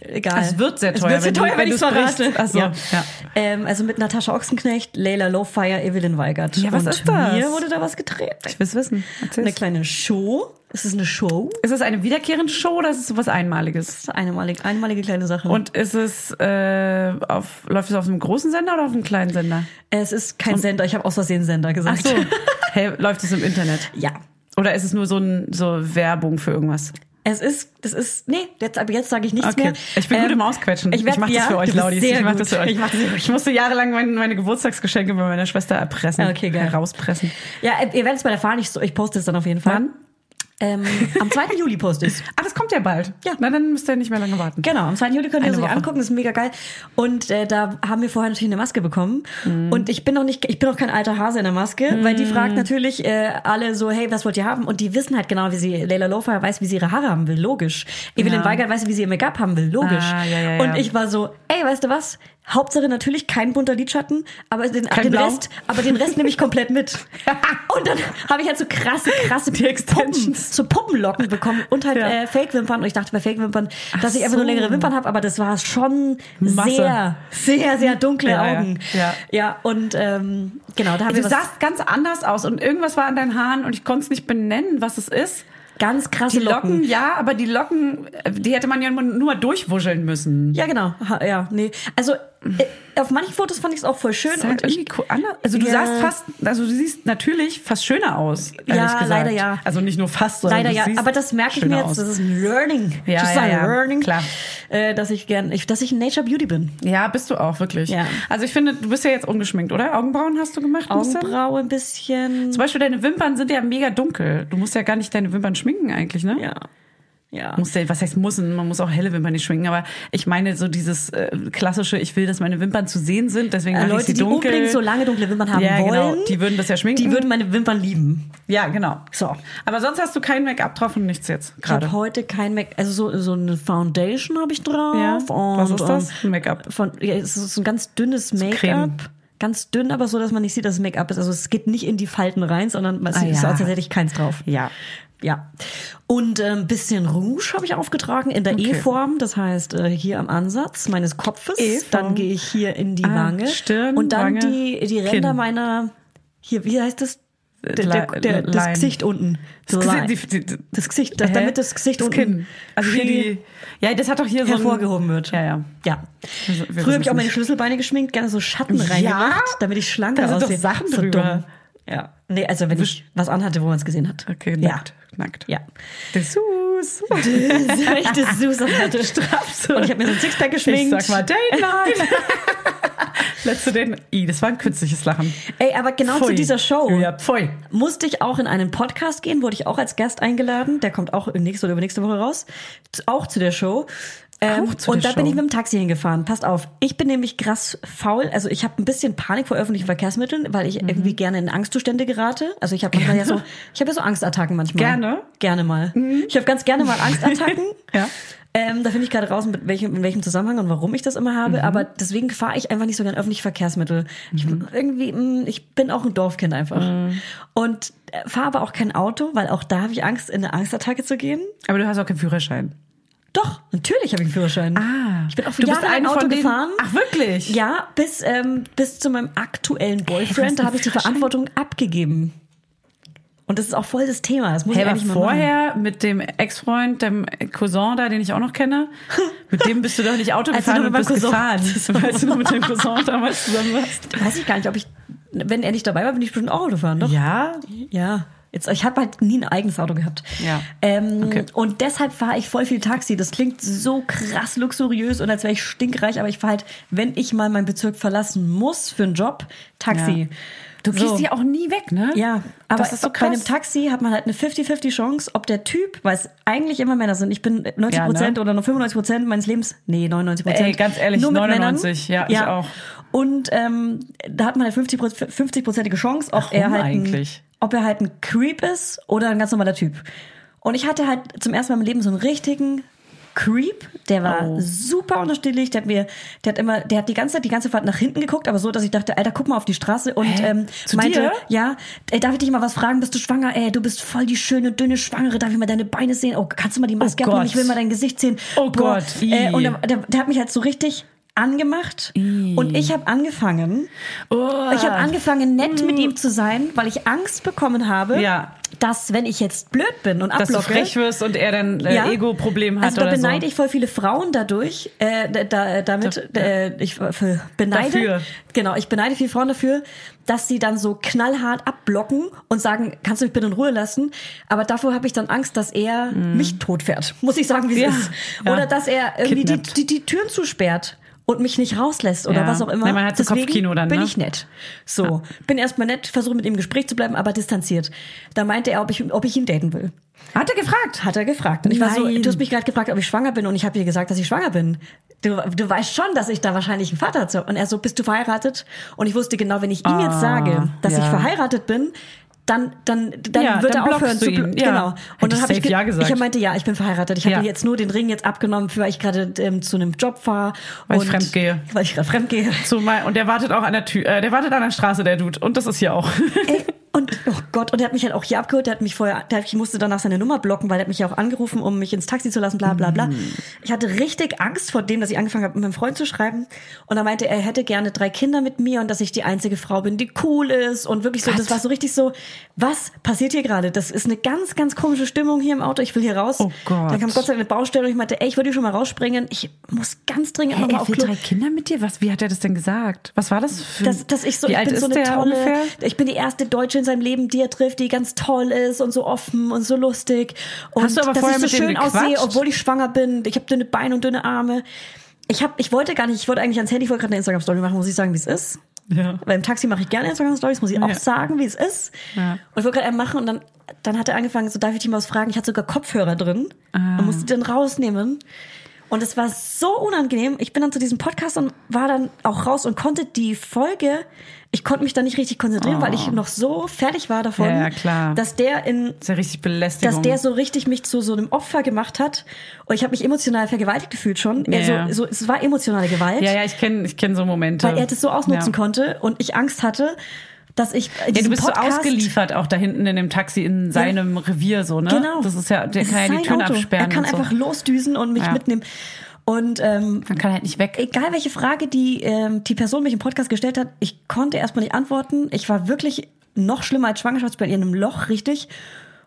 Egal. Es wird sehr teuer, Es wird sehr teuer, wenn ich es verrate. brichst. Ach so, ja. ja. Ähm, also mit Natascha Ochsenknecht, Leila Lowfire, Evelyn Weigert. Ja, was und ist das? Mir wurde da was gedreht. Ich will es wissen. Erzähl's. Eine kleine Show. Es ist eine Show. Ist es eine wiederkehrende Show oder ist es sowas Einmaliges? Das ist eine einmalige, einmalige kleine Sache. Und ist es äh, auf läuft es auf einem großen Sender oder auf einem kleinen Sender? es ist kein Sender. Ich habe aus Versehen Sender Ach gesagt. so. *laughs* hey, läuft es im Internet? ja. Oder ist es nur so ein so Werbung für irgendwas? Es ist, das ist, nee, jetzt, aber jetzt sage ich nichts Okay. mehr. Ich bin gut Ähm, im Ausquetschen. Ich, werd, mach das ja, Laudis. Ich mach gut. das für euch. Ich mach das für euch. Ich musste jahrelang meine, meine Geburtstagsgeschenke bei meiner Schwester erpressen. Okay, geil. Herauspressen. Ja, ihr werdet es bei der Fahrt nicht so, ich poste es dann auf jeden Fall. Wann? Ähm, *laughs* am 2. Juli poste ich Ah, das kommt ja bald. Ja. Na, dann müsst ihr nicht mehr lange warten. Genau, am 2. Juli könnt ihr es euch angucken, das ist mega geil. Und äh, da haben wir vorher natürlich eine Maske bekommen. Mhm. Und ich bin noch nicht, ich bin noch kein alter Hase in der Maske, weil die fragt natürlich äh, alle so, hey, was wollt ihr haben? Und die wissen halt genau, wie sie, Leila Lofa weiß, wie sie ihre Haare haben will, logisch. Evelyn Ja. Weigert weiß, wie sie ihr Make-up haben will, logisch. Ah, ja, ja, ja. Und ich war so, ey, weißt du was? Hauptsache natürlich kein bunter Lidschatten, aber den, den? Rest, aber den Rest nehme ich komplett mit. *laughs* Und dann habe ich halt so krasse, krasse Puppen, so Puppenlocken bekommen und halt Ja. äh, Fake-Wimpern. Und ich dachte bei Fake-Wimpern, dass ich einfach so. nur längere Wimpern habe, aber das war schon Masse. sehr, sehr, sehr dunkle Ja. Augen. Ja. ja und ähm, genau, da haben Du wir was sahst ganz anders aus und irgendwas war an deinen Haaren und ich konnte es nicht benennen, was es ist. ganz krasse Die Locken, Locken. ja, aber die Locken, äh, die hätte man ja nur, durchwuscheln müssen. Ja, genau. Ha, ja, nee. Also auf manchen Fotos fand ich es auch voll schön. Sah und halt ich, cool. Also du Ja. sahst fast, also du siehst natürlich fast schöner aus. Ja, ehrlich gesagt. leider ja. Also nicht nur fast, sondern Leider ja, aber das merke ich mir jetzt, aus. das ist ein Learning. Ja, ja, ein ja, Learning, klar. Äh, dass ich gern, ich, dass ich ein Nature Beauty bin. Ja, bist du auch, wirklich. Ja. Also ich finde, du bist ja jetzt ungeschminkt, oder? Augenbrauen hast du gemacht? Augenbraue ein bisschen. Zum Beispiel deine Wimpern sind ja mega dunkel. Du musst ja gar nicht deine Wimpern schminken eigentlich, ne? Ja. Ja. Muss ja, was heißt müssen? Man muss auch helle Wimpern nicht schminken, aber ich meine so dieses äh, klassische, ich will, dass meine Wimpern zu sehen sind, deswegen Äh, mache ich Leute, sie die dunkel. unbedingt so lange dunkle Wimpern haben ja, wollen, genau. Die würden das ja schminken. die würden meine Wimpern lieben. ja, genau. So. Aber sonst hast du kein Make-up drauf und nichts jetzt Ich habe gerade. heute kein Make, also so, so eine Foundation habe ich drauf. Ja. Und, Was ist das? ähm, Make-up. Von, ja, es ist so ein ganz dünnes. Make-up. Ganz dünn, aber so, dass man nicht sieht, dass es Make-up ist. Also es geht nicht in die Falten rein, sondern man Ah, sieht, es ja. tatsächlich keins drauf. Ja. Ja. Und ein ähm, bisschen Rouge habe ich aufgetragen in der Okay. E-Form, das heißt äh, hier am Ansatz meines Kopfes. E-Form. Dann gehe ich hier in die Ah, Wange. Stirn, und dann Wange, die, die Ränder Kinn. meiner, hier, wie heißt das? Der, der, Li- der, das Line. Gesicht unten. Das, Line. Gesicht, die, die, Das Gesicht, das, damit das Gesicht das unten Kinn. Also hier die, ja, das hat doch hier so ein- hervorgehoben wird. Ja, ja. Ja. Wir Früher habe ich auch meine. Schlüsselbeine geschminkt, gerne so Schatten Ja? reingemacht, damit ich schlanker Da sind doch aussehe. Sachen so drüber. dumm. Ja. Nee, also wenn ich was anhatte, wo man es gesehen hat. Okay, ja. Nackt. Ja. Dessous. *laughs* Echte Susan hatte Strapse. Und ich habe mir so ein Sixpack geschminkt. Ich sag mal Date *laughs* Night. Letzte Date I, das war ein künstliches Lachen. Ey, aber genau zu Pfui. dieser Show Ja, pfui. musste ich auch in einen Podcast gehen, wurde ich auch als Gast eingeladen. Der kommt auch nächste oder übernächste Woche raus. Auch zu der Show. Ähm, und da bin Show. ich mit dem Taxi hingefahren. Passt auf, ich bin nämlich krass faul. Also ich habe ein bisschen Panik vor öffentlichen Verkehrsmitteln, weil ich irgendwie gerne in Angstzustände gerate. Also ich habe manchmal ja so, *laughs* ich habe ja so Angstattacken manchmal. Gerne? Gerne mal. Ich habe ganz gerne mal Angstattacken. *laughs* Ja. Ähm, da finde ich gerade raus, mit welchem, in welchem Zusammenhang und warum ich das immer Mhm. habe. Aber deswegen fahre ich einfach nicht so gern öffentliche Verkehrsmittel. Ich Mhm. bin irgendwie, mh, ich bin auch ein Dorfkind einfach. Und äh, fahre aber auch kein Auto, weil auch da habe ich Angst, in eine Angstattacke zu gehen. Aber du hast auch keinen Führerschein. Doch, natürlich habe ich einen Führerschein. Ah. ich bin auch Du bist Jahre ein eine Auto von denen- gefahren. Ach, wirklich? Ja, bis, ähm, bis zu meinem aktuellen Boyfriend, da einen habe ich die? Verantwortung abgegeben. Und das ist auch voll das Thema. Das muss Hey, ich eigentlich mal machen. vorher mit dem Ex-Freund, dem Cousin da, den ich auch noch kenne, *laughs* mit dem bist du doch nicht Auto gefahren und mit bist Cousin- gefahren. Weißt *laughs* du noch mit dem Cousin damals zusammen warst? Weiß ich gar nicht, ob ich, wenn er nicht dabei war, bin ich bestimmt auch Auto fahren, doch? Ja, Ja. Jetzt, ich habe halt nie ein eigenes Auto gehabt. Ja. Ähm, Okay. Und deshalb fahre ich voll viel Taxi. Das klingt so krass luxuriös und als wäre ich stinkreich, aber ich fahre halt, wenn ich mal meinen Bezirk verlassen muss für einen Job, Taxi. Ja. Du So. gehst ja auch nie weg, ne? Ja, aber Das ist so bei einem krass. Taxi hat man halt eine 50-50 Chance, ob der Typ, weil es eigentlich immer Männer sind, ich bin 90 Prozent Ja, ne? oder nur 95 Prozent meines Lebens, nee, 99 Prozent. Ey, ganz ehrlich, nur mit 99, Männern. ja, ich auch. Und ähm, da hat man eine 50 50-prozentige Chance, ob er Warum halt eigentlich? Ob er halt ein Creep ist oder ein ganz normaler Typ. Und ich hatte halt zum ersten Mal im Leben so einen richtigen Creep, der war Oh. super unterschiedlich, der hat mir, der hat immer, der hat die ganze Zeit, die ganze Fahrt nach hinten geguckt, aber so, dass ich dachte, Alter, guck mal auf die Straße und Hä? ähm, Zu meinte, dir? ja, ey, darf ich dich mal was fragen, bist du schwanger? Ey, du bist voll die schöne, dünne Schwangere, darf ich mal deine Beine sehen? Oh, kannst du mal die Maske Oh abnehmen? Ich will mal dein Gesicht sehen. Oh Gott, Äh, und der, der, der hat mich halt so richtig angemacht und ich habe angefangen, Oh. ich habe angefangen, nett mit ihm zu sein, weil ich Angst bekommen habe, Ja. dass wenn ich jetzt blöd bin und dass du ablocke, frech wirst und er dann äh, ja. Ego-Problem hat Also da beneide so. ich voll viele Frauen dadurch, äh, da, da, damit, äh, ich äh, beneide, Dafür. genau, ich beneide viele Frauen dafür, dass sie dann so knallhart abblocken und sagen, kannst du mich bitte in Ruhe lassen? Aber davor habe ich dann Angst, dass er mich totfährt, *laughs* muss ich sagen, wie es Ja. ist. Ja. Oder dass er irgendwie die, die, die Türen zusperrt. Und mich nicht rauslässt oder Ja. was auch immer. Nee, man hat so Kopfkino dann, bin ne? ich nett. So, bin erstmal nett, versuche mit ihm im Gespräch zu bleiben, aber distanziert. Da meinte er, ob ich, ob ich ihn daten will. Hat er gefragt? Hat er gefragt. Und ich war so, Nein. du hast mich gerade gefragt, ob ich schwanger bin und ich habe ihr gesagt, dass ich schwanger bin. Du, du weißt schon, dass ich da wahrscheinlich einen Vater habe. Und er so, bist du verheiratet? Und ich wusste genau, wenn ich ihm jetzt Ah, sage, dass ich ja. verheiratet bin, dann, dann, dann Ja, wird dann er aufhören zu ihn. Ja. Genau. Und dann ich habe ich, ja gesagt. ich meinte, ja, ich bin verheiratet. Ich habe Ja. jetzt nur den Ring jetzt abgenommen, weil ich gerade ähm, zu einem Job fahre. Weil ich fremd gehe. Weil ich gerade fremd gehe. So mein, und der wartet auch an der Tür, äh, der wartet an der Straße, der Dude. Und das ist hier auch. Ey, und oh Gott, und er hat mich halt auch hier abgeholt, der hat mich vorher, der, ich musste danach seine Nummer blocken, weil er hat mich ja auch angerufen, um mich ins Taxi zu lassen, bla bla bla. Ich hatte richtig Angst vor dem, dass ich angefangen habe, mit meinem Freund zu schreiben. Und er meinte, er hätte gerne drei Kinder mit mir und dass ich die einzige Frau bin, die cool ist. Und wirklich so, das war so richtig so, was passiert hier gerade? Das ist eine ganz, ganz komische Stimmung hier im Auto, ich will hier raus. Oh Gott. Dann kam Gott sei Dank eine Baustelle und ich meinte, ey, ich würde hier schon mal rausspringen. Ich muss ganz dringend nochmal auf Klo. Kinder mit dir? Was, wie hat er das denn gesagt? Was war das für dass, dass ich so, Wie ich alt bin ist so eine der tolle, ungefähr? ich bin die erste Deutsche in seinem Leben, die er trifft, die ganz toll ist und so offen und so lustig. Und Hast du aber dass vorher ich so schön aussehe, obwohl ich schwanger bin. Ich habe dünne Beine und dünne Arme. Ich hab, ich wollte gar nicht, ich wollte eigentlich ans Handy, ich wollte gerade eine Instagram-Story machen, muss ich sagen, wie es ist. Ja. Weil im Taxi mache ich gerne Instagram-Stories, muss ich auch Ja. sagen, wie es ist. Ja. Und ich wollte gerade einen machen und dann, dann hat er angefangen, so darf ich dich mal was fragen. Ich hatte sogar Kopfhörer drin Ah. und musste den rausnehmen. Und es war so unangenehm. Ich bin dann zu diesem Podcast und war dann auch raus und konnte die Folge, ich konnte mich da nicht richtig konzentrieren, weil ich noch so fertig war davon, Oh. Ja, ja, klar. dass der in Das ja dass der so richtig mich zu so einem Opfer gemacht hat. Und ich habe mich emotional vergewaltigt gefühlt schon. Also, so, es war emotionale Gewalt, ja, ja, ich kenne ich kenn so Momente. weil er das so ausnutzen konnte und ich Angst hatte, dass ich Ja, du bist Podcast, so ausgeliefert auch da hinten in dem Taxi in seinem Revier so, ne? Genau. Das ist ja, der kann ja die Auto. absperren. Er kann so. einfach losdüsen und mich Ja. mitnehmen. Und ähm, Man kann halt nicht weg. egal welche Frage die ähm, die Person mich im Podcast gestellt hat, ich konnte erstmal nicht antworten. Ich war wirklich noch schlimmer als Schwangerschaftsbett in einem Loch, richtig.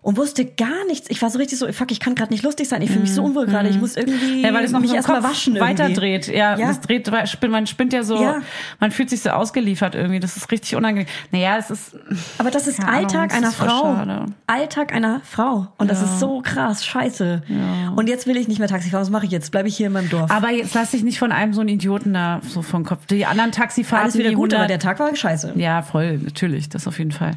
Und wusste gar nichts. Ich war so richtig so, fuck, ich kann gerade nicht lustig sein. Ich fühle mich so unwohl gerade. Ich muss irgendwie Mhm. Ja, weil das noch mich erstmal waschen. weiterdreht. Ja, Ja. das dreht, man spinnt ja so, Ja. man fühlt sich so ausgeliefert irgendwie. Das ist richtig unangenehm. Naja, es ist, Aber das ist Ahnung, Alltag das einer ist Frau. schade. Alltag einer Frau. Und das ist so krass, scheiße. Und jetzt will ich nicht mehr Taxi fahren. Was mache ich jetzt? Bleibe ich hier in meinem Dorf? aber jetzt lass dich nicht von einem so einen Idioten da so vom Kopf. Die anderen Taxifahrten, Alles wieder gut, 100 aber der Tag war scheiße. Ja, voll, natürlich, das auf jeden Fall.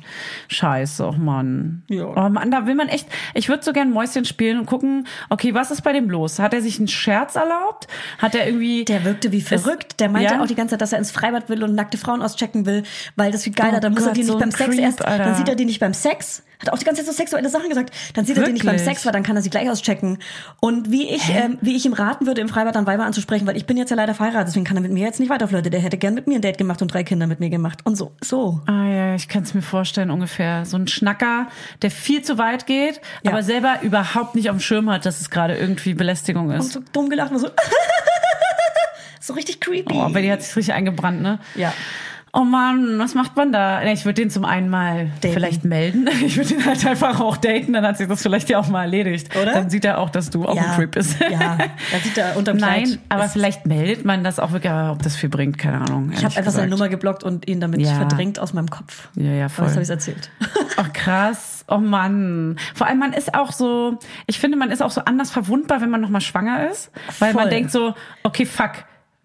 Scheiße, oh Mann. Ja. Oh Mann, da will man echt, ich würde so gern Mäuschen spielen und gucken, okay, was ist bei dem los? Hat er sich einen Scherz erlaubt? Hat er irgendwie... Der wirkte wie verrückt. Der meinte Ja? auch die ganze Zeit, dass er ins Freibad will und nackte Frauen auschecken will, weil das viel geiler. Oh dann muss er Gott, die nicht so beim ein Sex Creep, erst, Alter. dann sieht er die nicht beim Sex. Hat auch die ganze Zeit so sexuelle Sachen gesagt. Dann sieht er die nicht beim Wirklich? Sex, weil dann kann er sie gleich auschecken. Und wie ich, ähm, wie ich ihm raten würde, im Freibad dann Weiber anzusprechen, weil ich bin jetzt ja leider verheiratet, deswegen kann er mit mir jetzt nicht weiterflirten. Der hätte gern mit mir ein Date gemacht und drei Kinder mit mir gemacht. Und so, so. Ah ja, ich kann es mir vorstellen ungefähr. So ein Schnacker, der viel zu weit geht, Ja. aber selber überhaupt nicht auf dem Schirm hat, dass es gerade irgendwie Belästigung Und ist. so dumm gelacht und so. *laughs* so richtig creepy. Oh, aber die hat sich richtig eingebrannt, ne? Ja. Oh Mann, was macht man da? Ich würde den zum einen mal Daten. vielleicht melden. *laughs* Ich würde ihn halt einfach auch daten, dann hat sich das vielleicht ja auch mal erledigt. Oder? Dann sieht er auch, dass du auch ein Creep bist. Ja, da sieht er unterm Kleid. Nein, aber vielleicht meldet man das auch wirklich, aber ob das viel bringt, keine Ahnung. Ich habe einfach seine Nummer geblockt und ihn damit Ja. verdrängt aus meinem Kopf. Ja, ja, Aber voll. das habe ich erzählt. *laughs* Ach krass, oh Mann. Vor allem man ist auch so, ich finde, man ist auch so anders verwundbar, wenn man nochmal schwanger ist, weil man Voll. denkt so, okay, fuck.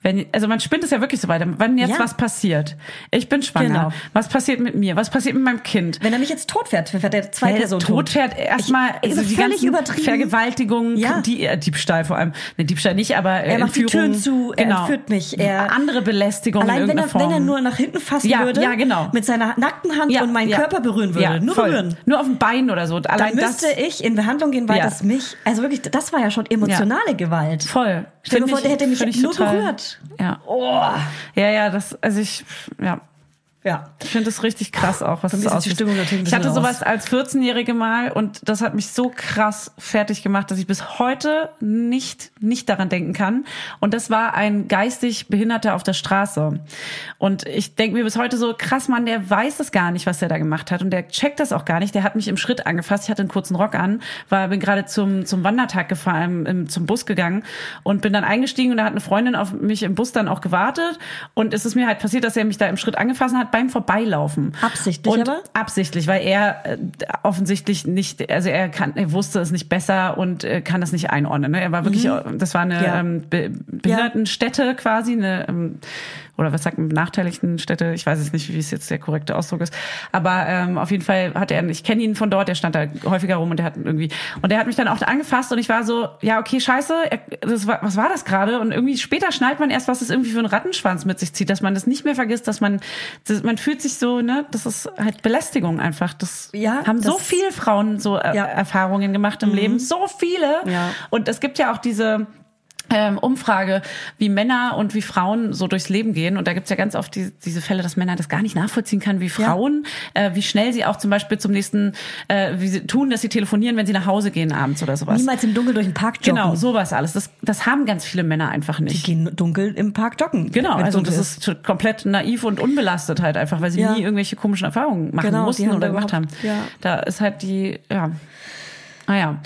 Wenn, also man spinnt es ja wirklich so weiter. Wenn jetzt Ja. was passiert, ich bin schwanger, Genau. was passiert mit mir, was passiert mit meinem Kind? Wenn er mich jetzt tot fährt, er zwei Ja, Personen tot tot. fährt erstmal also die völlig ganzen übertrieben. Vergewaltigungen, Ja. die, äh, Diebstahl vor allem, ne, Diebstahl nicht, aber äh, Er macht die Entführung, Türen zu, er genau. entführt mich, er- andere Belästigungen Allein in wenn er, Form. wenn er nur nach hinten fassen Ja, würde, ja, genau. mit seiner nackten Hand und meinen. Körper berühren würde, nur voll. berühren. Nur auf dem Bein oder so. Und Dann Allein müsste ich in Behandlung gehen, weil das mich, also wirklich, das war ja schon emotionale Gewalt. voll. Stell dir vor, der hätte mich nur total- berührt. Ja. Oh. Ja, ja, das, also ich, ja. Ja. Ich finde es richtig krass auch, was das ist die. Stimmung natürlich Ich hatte sowas als 14-Jährige mal und das hat mich so krass fertig gemacht, dass ich bis heute nicht, nicht daran denken kann. Und das war ein geistig Behinderter auf der Straße. Und ich denke mir bis heute so, krass, Mann, der weiß es gar nicht, was der da gemacht hat. Und der checkt das auch gar nicht. Der hat mich im Schritt angefasst. Ich hatte einen kurzen Rock an, war, bin gerade zum, zum Wandertag gefahren, zum Bus gegangen und bin dann eingestiegen und da hat eine Freundin auf mich im Bus dann auch gewartet. Und es ist mir halt passiert, dass er mich da im Schritt angefasst hat beim Vorbeilaufen. Absichtlich und aber? Absichtlich, weil er äh, offensichtlich nicht, also er kann, er wusste es nicht besser und äh, kann das nicht einordnen. Ne? Er war wirklich, das war eine Ja. ähm, Be Behindertenstätte quasi, eine ähm, oder was sagt man, benachteiligten Städte, ich weiß es nicht, wie es jetzt der korrekte Ausdruck ist, aber ähm, auf jeden Fall hat er, ich kenne ihn von dort, der stand da häufiger rum und der hat irgendwie, und der hat mich dann auch angefasst und ich war so, ja okay, scheiße, er, das war, was war das gerade? Und irgendwie später schnallt man erst, was es irgendwie für einen Rattenschwanz mit sich zieht, dass man das nicht mehr vergisst, dass man, das, man fühlt sich so, ne, das ist halt Belästigung einfach, das Ja, haben so das- viele Frauen so äh, Ja. Mhm. Erfahrungen gemacht im Leben, so viele. Ja. Und es gibt ja auch diese ähm, Umfrage, wie Männer und wie Frauen so durchs Leben gehen. Und da gibt's ja ganz oft die, diese Fälle, dass Männer das gar nicht nachvollziehen können, wie Frauen, äh, wie schnell sie auch zum Beispiel zum nächsten, äh, wie sie tun, dass sie telefonieren, wenn sie nach Hause gehen abends oder sowas. Niemals im Dunkeln durch den Park joggen. Genau, sowas alles. Das, das haben ganz viele Männer einfach Die nicht. gehen dunkel im Park joggen. Genau, also das ist komplett naiv und unbelastet halt einfach, weil sie Ja. nie irgendwelche komischen Erfahrungen machen Genau, die mussten oder gemacht haben. ja. Da ist halt die, ja. Naja.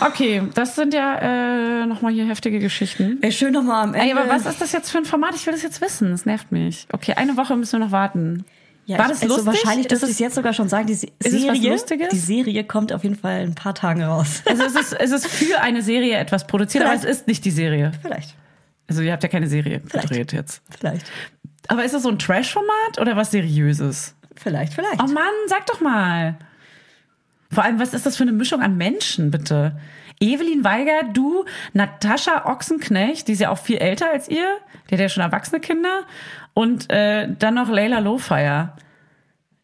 Okay, das sind ja äh, nochmal hier heftige Geschichten. Ey, schön nochmal am Ende. Ey, aber was ist das jetzt für ein Format? Ich will das jetzt wissen. Das nervt mich. Okay, eine Woche müssen wir noch warten. Ja, War das also lustig? Wahrscheinlich dürfte es- ich es jetzt sogar schon sagen. Die Se- Serie, die Serie kommt auf jeden Fall in ein paar Tagen raus. *laughs* Also es ist, es ist für eine Serie etwas produziert, aber es Vielleicht. ist nicht die Serie. Vielleicht, Also ihr habt ja keine Serie Vielleicht. gedreht jetzt. vielleicht, Aber ist das so ein Trash-Format oder was Seriöses? vielleicht, vielleicht. Oh Mann, sag doch mal. Vor allem, was ist das für eine Mischung an Menschen, bitte? Evelyn Weiger, du, Natascha Ochsenknecht, die ist ja auch viel älter als ihr, die hat ja schon erwachsene Kinder, und äh, dann noch Leila Lowfire.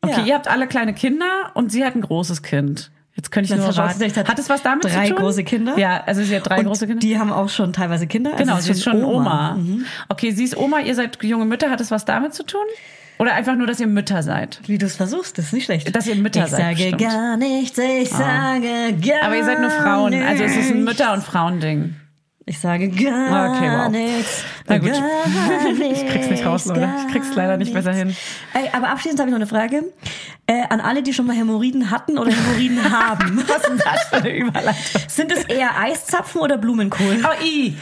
Okay, Ja. ihr habt alle kleine Kinder und sie hat ein großes Kind. Jetzt könnte ich nur Natascha raten. Ochsenknecht Hat, es was damit drei zu tun? große Kinder. Ja, also sie hat drei Und große Kinder. Die haben auch schon teilweise Kinder. Also Genau, sie ist schon Oma. Mhm. Okay, sie ist Oma, ihr seid junge Mütter. Hat es was damit zu tun? Oder einfach nur, dass ihr Mütter seid? Wie du es versuchst, ist nicht schlecht. Dass ihr Mütter ich seid, sage bestimmt. gar nichts, ich sage gar Aber ihr seid nur Frauen, also es ist ein nichts. Mütter- und Frauending. Ich sage gar Okay, wow. nichts. Na gut. *laughs* Ich krieg's nicht raus, Leute. Ich krieg's leider nicht besser hin. Ey, aber abschließend habe ich noch eine Frage. Äh, an alle, die schon mal Hämorrhoiden hatten oder Hämorrhoiden *laughs* haben. Was ist das für eine Überleitung? Sind es eher Eiszapfen oder Blumenkohl? Oh, i.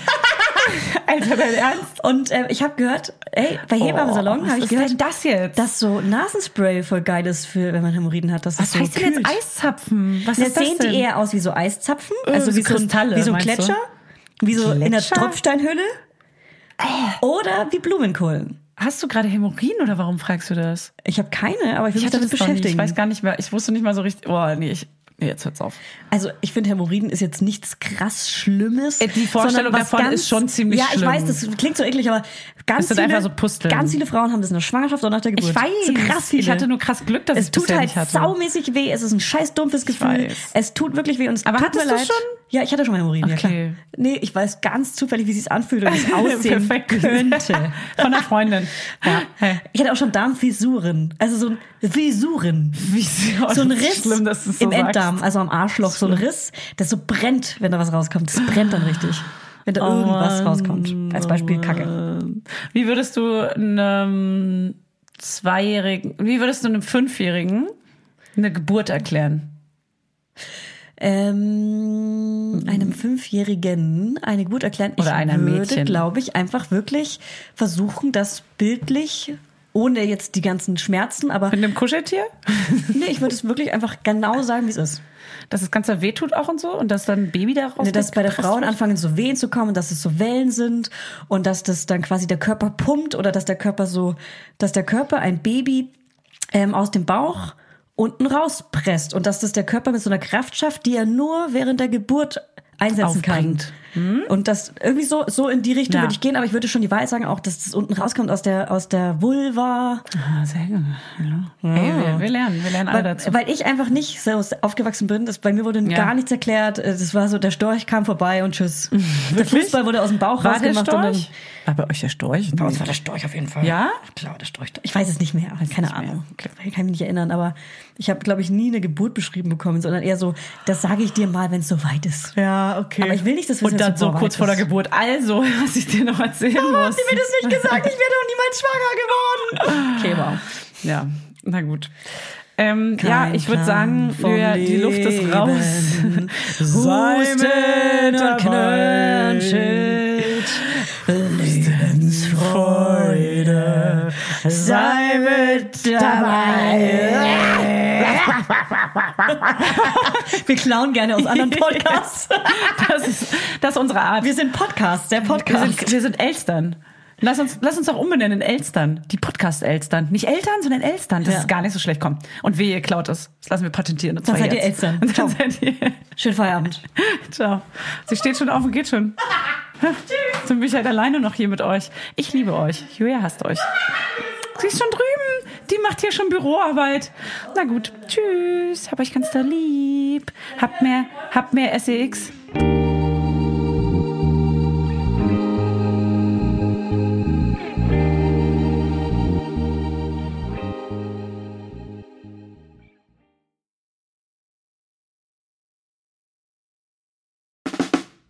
*laughs* Alter, dein Ernst? Und äh, ich habe gehört, ey, bei Hebammensalon Oh, habe ich gehört, das jetzt? dass so Nasenspray voll geil ist, für, wenn man Hämorrhoiden hat. Das was ist so heißt denn jetzt. Eiszapfen? Was Ja, ist das sehen denn? die eher aus wie so Eiszapfen? Äh, Also so wie so, Kristalle, wie so ein meinst du? Gletscher? Wie so in der Gletscher? Tropfsteinhöhle? Äh. Oder wie Blumenkohl? Hast du gerade Hämorrhoiden oder warum fragst du das? Ich habe keine, aber ich will Ich mich hatte damit beschäftigen. Ich weiß gar nicht mehr. Ich wusste nicht mal so richtig. Oh, nee, ich, nee jetzt hört's auf. Also ich finde Hämorrhoiden ist jetzt nichts krass Schlimmes. Äh, die Vorstellung davon ist schon ziemlich Ja, ich schlimm. weiß, das klingt so eklig, aber ganz viele, so ganz viele Frauen haben das in der Schwangerschaft oder nach der Geburt. Ich weiß. So krass viele. Ich hatte nur krass Glück, dass es ich tut halt saumäßig weh. Es ist ein scheiß dumpfes Gefühl. Es tut wirklich weh und es Aber tut hattest mir du leid. schon? Ja, ich hatte schon mal Hämorrhoiden. Okay. Ja. Nee, ich weiß ganz zufällig, wie es sich anfühlt und wie es *laughs* aussehen könnte. *laughs* Von einer Freundin. Ja. Ich hatte auch schon Darmfissuren. Also so ein Fisuren. Wie so ein Riss Schlimm, dass du es so im sagst. Enddarm, also am Arschloch, so ein Riss, das so brennt, wenn da was rauskommt. Das brennt dann richtig. Wenn da irgendwas Mann, rauskommt. Als Beispiel Kacke. Wie würdest du einem Zweijährigen, wie würdest du einem Fünfjährigen eine Geburt erklären? Ähm, einem Fünfjährigen eine Geburt erklären. Oder ich einer würde, Mädchen. glaube ich, einfach wirklich versuchen, das bildlich ohne jetzt die ganzen Schmerzen, aber Mit einem Kuscheltier? *laughs* nee, ich würde es wirklich einfach genau sagen, wie es ist. Dass es ganz doll wehtut auch und so und dass dann ein Baby da raus Ne, dass bei der Frauen anfangen so Wehen zu kommen, dass es so Wellen sind und dass das dann quasi der Körper pumpt oder dass der Körper so, dass der Körper ein Baby ähm, aus dem Bauch unten rauspresst und dass das der Körper mit so einer Kraft schafft, die er nur während der Geburt einsetzen Aufbringt. kann. Und das irgendwie so so in die Richtung Ja. würde ich gehen, aber ich würde schon die Wahrheit sagen, auch dass das unten rauskommt aus der aus der Vulva. Ah, sehr gut. Ja. Hey, wir, wir lernen, wir lernen alle Weil, dazu. weil ich einfach nicht so aufgewachsen bin, das, bei mir wurde Ja. gar nichts erklärt. Das war so, der Storch kam vorbei und tschüss. *laughs* Der Fußball wurde aus dem Bauch War der rausgemacht. und dann- Storch? War bei euch der Storch? Bei uns war der Storch auf jeden Fall. Ja? Klar, der Storch. Ich weiß es nicht mehr. Keine nicht mehr. Ahnung. Ich kann mich nicht erinnern. Aber ich habe, glaube ich, nie eine Geburt beschrieben bekommen, sondern eher so, das sage ich dir mal, wenn es soweit ist. Ja, okay. Aber ich will nicht, dass wir dann so kurz vor der Geburt. Also, *laughs* was ich dir noch erzählen muss. Haben Sie mir das nicht gesagt? Ich wäre doch niemals schwanger geworden. *laughs* Okay, wow. Ja, na gut. Ähm, ja, ich würde sagen, wir, die Luft ist raus. *laughs* Husten und Knöchelschild. Sei mit dabei. *laughs* Wir klauen gerne aus anderen Podcasts. *laughs* Das ist, das ist unsere Art. Wir sind Podcasts, der Wir Podcast. sind, wir sind Elstern. Lass uns, lass uns doch umbenennen in Elstern. Die Podcast-Elstern. Nicht Eltern, sondern Elstern. Das Ja. ist gar nicht so schlecht. Komm. Und wehe, ihr klaut es. Das lassen wir patentieren. Und Dann seid ihr. Elstern. Und Ciao. dann seid ihr. Schönen Feierabend. *laughs* Ciao. Sie steht schon auf und geht schon. *laughs* Tschüss. Zum bin ich halt alleine noch hier mit euch. Ich liebe euch. Julia hasst euch. Sie ist schon drüben. Die macht hier schon Büroarbeit. Na gut. Tschüss. Hab euch ganz doll lieb. Habt mehr, habt mehr SEX.